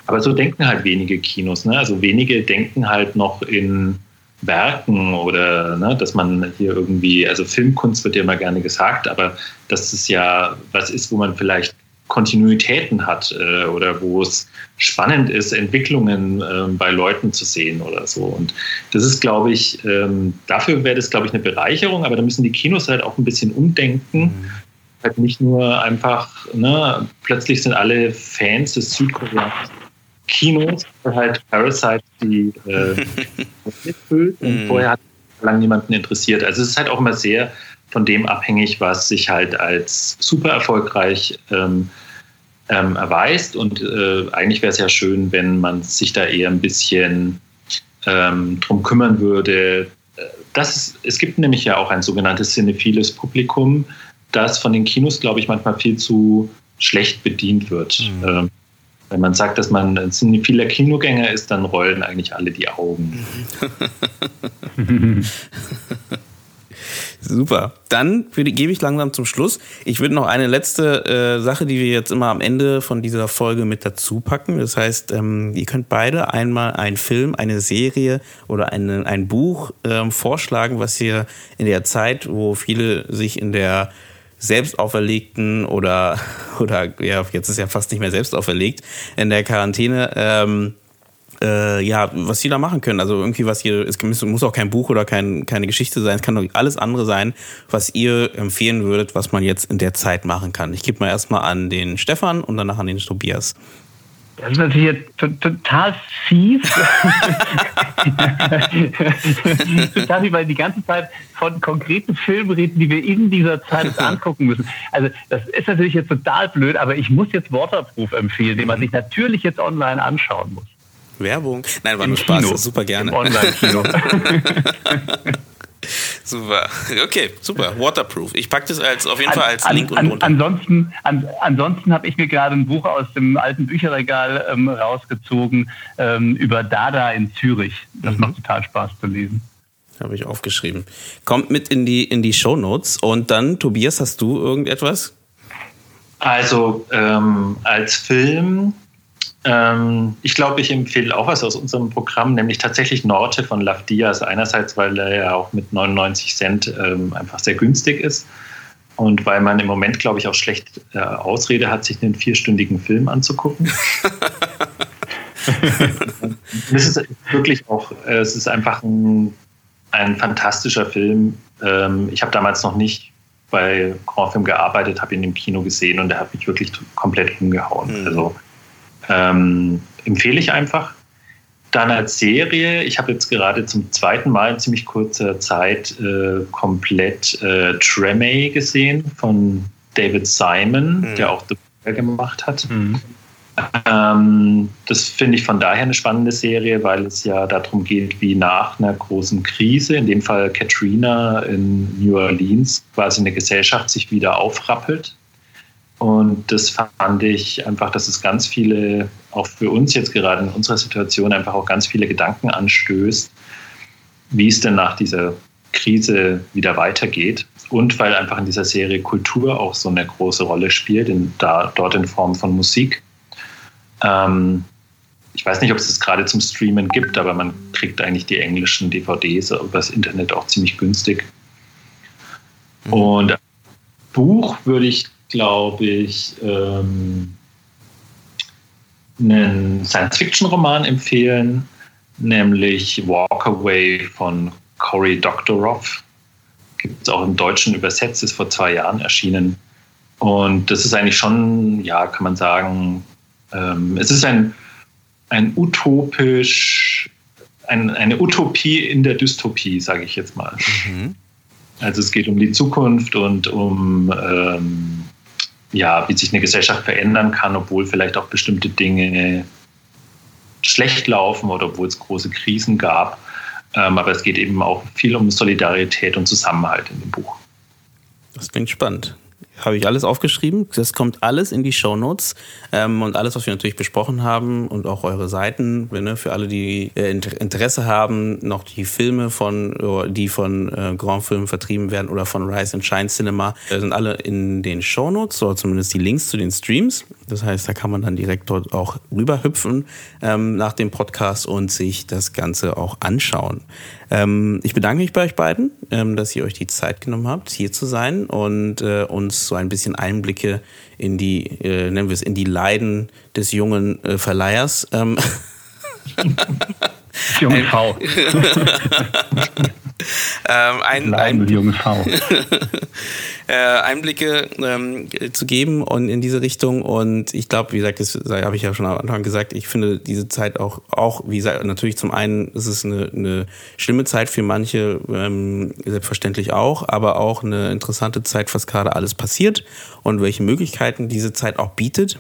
[SPEAKER 3] Aber so denken halt wenige Kinos. Ne? Also wenige denken halt noch in Werken oder ne, dass man hier irgendwie, also Filmkunst wird ja immer gerne gesagt, aber dass es ja was ist, wo man vielleicht Kontinuitäten hat äh, oder wo es spannend ist, Entwicklungen äh, bei Leuten zu sehen oder so. Und das ist, glaube ich, ähm, dafür wäre das, glaube ich, eine Bereicherung, aber da müssen die Kinos halt auch ein bisschen umdenken. Halt nicht nur einfach, ne, plötzlich sind alle Fans des südkoreanischen Kinos, halt Parasite, die äh, mitfüllt und mhm. vorher hat lange niemanden interessiert. Also es ist halt auch immer sehr von dem abhängig, was sich halt als super erfolgreich ähm, ähm, erweist. Und äh, eigentlich wäre es ja schön, wenn man sich da eher ein bisschen ähm, drum kümmern würde. Äh, das ist, es gibt nämlich ja auch ein sogenanntes cinephiles Publikum, das von den Kinos, glaube ich, manchmal viel zu schlecht bedient wird. Mhm. Ähm, wenn man sagt, dass man ein cinephiler Kinogänger ist, dann rollen eigentlich alle die Augen.
[SPEAKER 2] Super. Dann gebe ich langsam zum Schluss. Ich würde noch eine letzte äh, Sache, die wir jetzt immer am Ende von dieser Folge mit dazu packen. Das heißt, ähm, ihr könnt beide einmal einen Film, eine Serie oder eine, ein Buch ähm, vorschlagen, was ihr in der Zeit, wo viele sich in der selbst auferlegten oder, oder ja, jetzt ist ja fast nicht mehr selbst auferlegt, in der Quarantäne ähm, äh, ja, was sie da machen können. Also irgendwie, was ihr, es muss auch kein Buch oder kein, keine Geschichte sein, es kann alles andere sein, was ihr empfehlen würdet, was man jetzt in der Zeit machen kann. Ich gebe mal erstmal an den Stefan und danach an den Tobias.
[SPEAKER 4] Das ist natürlich total fies. Total, weil die ganze Zeit von konkreten Filmen reden, die wir in dieser Zeit angucken müssen. Also das ist natürlich jetzt total blöd, aber ich muss jetzt Waterproof empfehlen, den man sich natürlich jetzt online anschauen muss.
[SPEAKER 2] Werbung? Nein, war nur Spaß, super gerne. Online-Kino. super. Okay, super. Waterproof. Ich packe das als, auf jeden an, Fall als Link
[SPEAKER 4] an, und an, Ansonsten, an, ansonsten habe ich mir gerade ein Buch aus dem alten Bücherregal ähm, rausgezogen ähm, über Dada in Zürich. Das mhm. macht total Spaß zu lesen.
[SPEAKER 2] Habe ich aufgeschrieben. Kommt mit in die, in die Shownotes. Und dann, Tobias, hast du irgendetwas?
[SPEAKER 3] Also ähm, als Film ähm, ich glaube, ich empfehle auch was aus unserem Programm, nämlich tatsächlich Norte von Love Diaz. Einerseits, weil er ja auch mit 99 Cent ähm, einfach sehr günstig ist und weil man im Moment, glaube ich, auch schlecht äh, Ausrede hat, sich einen vierstündigen Film anzugucken. es ist wirklich auch, äh, es ist einfach ein, ein fantastischer Film. Ähm, ich habe damals noch nicht bei Grand Film gearbeitet, habe ihn im Kino gesehen und er hat mich wirklich komplett umgehauen. Mhm. Also ähm, empfehle ich einfach. Dann als Serie, ich habe jetzt gerade zum zweiten Mal in ziemlich kurzer Zeit äh, komplett äh, Tremay gesehen von David Simon, mhm. der auch The Bear gemacht hat. Mhm. Ähm, das finde ich von daher eine spannende Serie, weil es ja darum geht, wie nach einer großen Krise, in dem Fall Katrina in New Orleans, quasi eine Gesellschaft sich wieder aufrappelt und das fand ich einfach, dass es ganz viele, auch für uns jetzt gerade in unserer Situation, einfach auch ganz viele Gedanken anstößt, wie es denn nach dieser Krise wieder weitergeht. Und weil einfach in dieser Serie Kultur auch so eine große Rolle spielt, in, da, dort in Form von Musik. Ähm, ich weiß nicht, ob es das gerade zum Streamen gibt, aber man kriegt eigentlich die englischen DVDs über das Internet auch ziemlich günstig. Mhm. Und Buch würde ich glaube ich, ähm, einen Science-Fiction-Roman empfehlen, nämlich Walk Away von Cory Doctorow. Gibt es auch im Deutschen übersetzt, ist vor zwei Jahren erschienen. Und das ist eigentlich schon, ja, kann man sagen, ähm, es ist ein, ein utopisch, ein, eine Utopie in der Dystopie, sage ich jetzt mal. Mhm. Also es geht um die Zukunft und um ähm, ja, wie sich eine Gesellschaft verändern kann, obwohl vielleicht auch bestimmte Dinge schlecht laufen oder obwohl es große Krisen gab. Ähm, aber es geht eben auch viel um Solidarität und Zusammenhalt in dem Buch.
[SPEAKER 2] Das klingt spannend habe ich alles aufgeschrieben. Das kommt alles in die Show Notes ähm, und alles, was wir natürlich besprochen haben und auch eure Seiten, ne, für alle, die äh, Interesse haben, noch die Filme von, die von äh, Grand Film vertrieben werden oder von Rise and Shine Cinema, äh, sind alle in den Show Notes oder zumindest die Links zu den Streams. Das heißt, da kann man dann direkt dort auch rüberhüpfen ähm, nach dem Podcast und sich das Ganze auch anschauen. Ähm, ich bedanke mich bei euch beiden, ähm, dass ihr euch die Zeit genommen habt, hier zu sein und äh, uns so ein bisschen Einblicke in die, äh, nennen wir es, in die Leiden des jungen äh, Verleihers. Ähm,
[SPEAKER 4] Junge V.
[SPEAKER 2] ähm, ein, ein, äh, Einblicke ähm, zu geben und in diese Richtung. Und ich glaube, wie gesagt, das habe ich ja schon am Anfang gesagt, ich finde diese Zeit auch, auch wie gesagt, natürlich zum einen ist es eine, eine schlimme Zeit für manche, ähm, selbstverständlich auch, aber auch eine interessante Zeit, was gerade alles passiert und welche Möglichkeiten diese Zeit auch bietet.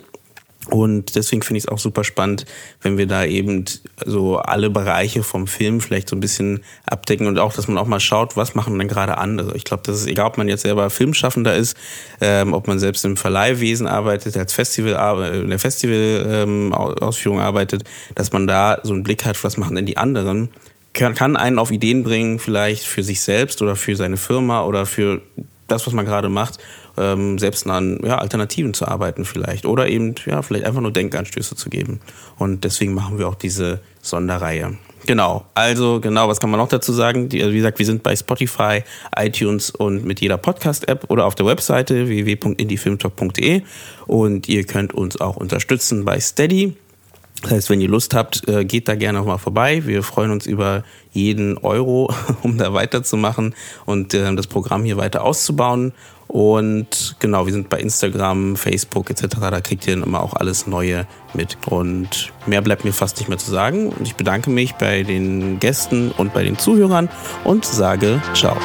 [SPEAKER 2] Und deswegen finde ich es auch super spannend, wenn wir da eben so alle Bereiche vom Film vielleicht so ein bisschen abdecken und auch, dass man auch mal schaut, was machen denn gerade andere. Ich glaube, das ist egal, ob man jetzt selber Filmschaffender ist, ähm, ob man selbst im Verleihwesen arbeitet, als Festival, in der Festivalausführung ähm, arbeitet, dass man da so einen Blick hat, was machen denn die anderen. Kann einen auf Ideen bringen, vielleicht für sich selbst oder für seine Firma oder für das, was man gerade macht ähm, selbst an ja, Alternativen zu arbeiten vielleicht oder eben ja, vielleicht einfach nur Denkanstöße zu geben. Und deswegen machen wir auch diese Sonderreihe. Genau, also genau, was kann man noch dazu sagen? Die, also wie gesagt, wir sind bei Spotify, iTunes und mit jeder Podcast-App oder auf der Webseite www.indiefilmtalk.de und ihr könnt uns auch unterstützen bei Steady. Das heißt, wenn ihr Lust habt, äh, geht da gerne nochmal vorbei. Wir freuen uns über jeden Euro, um da weiterzumachen und äh, das Programm hier weiter auszubauen. Und genau, wir sind bei Instagram, Facebook etc. Da kriegt ihr dann immer auch alles Neue mit. Und mehr bleibt mir fast nicht mehr zu sagen. Und ich bedanke mich bei den Gästen und bei den Zuhörern und sage ciao.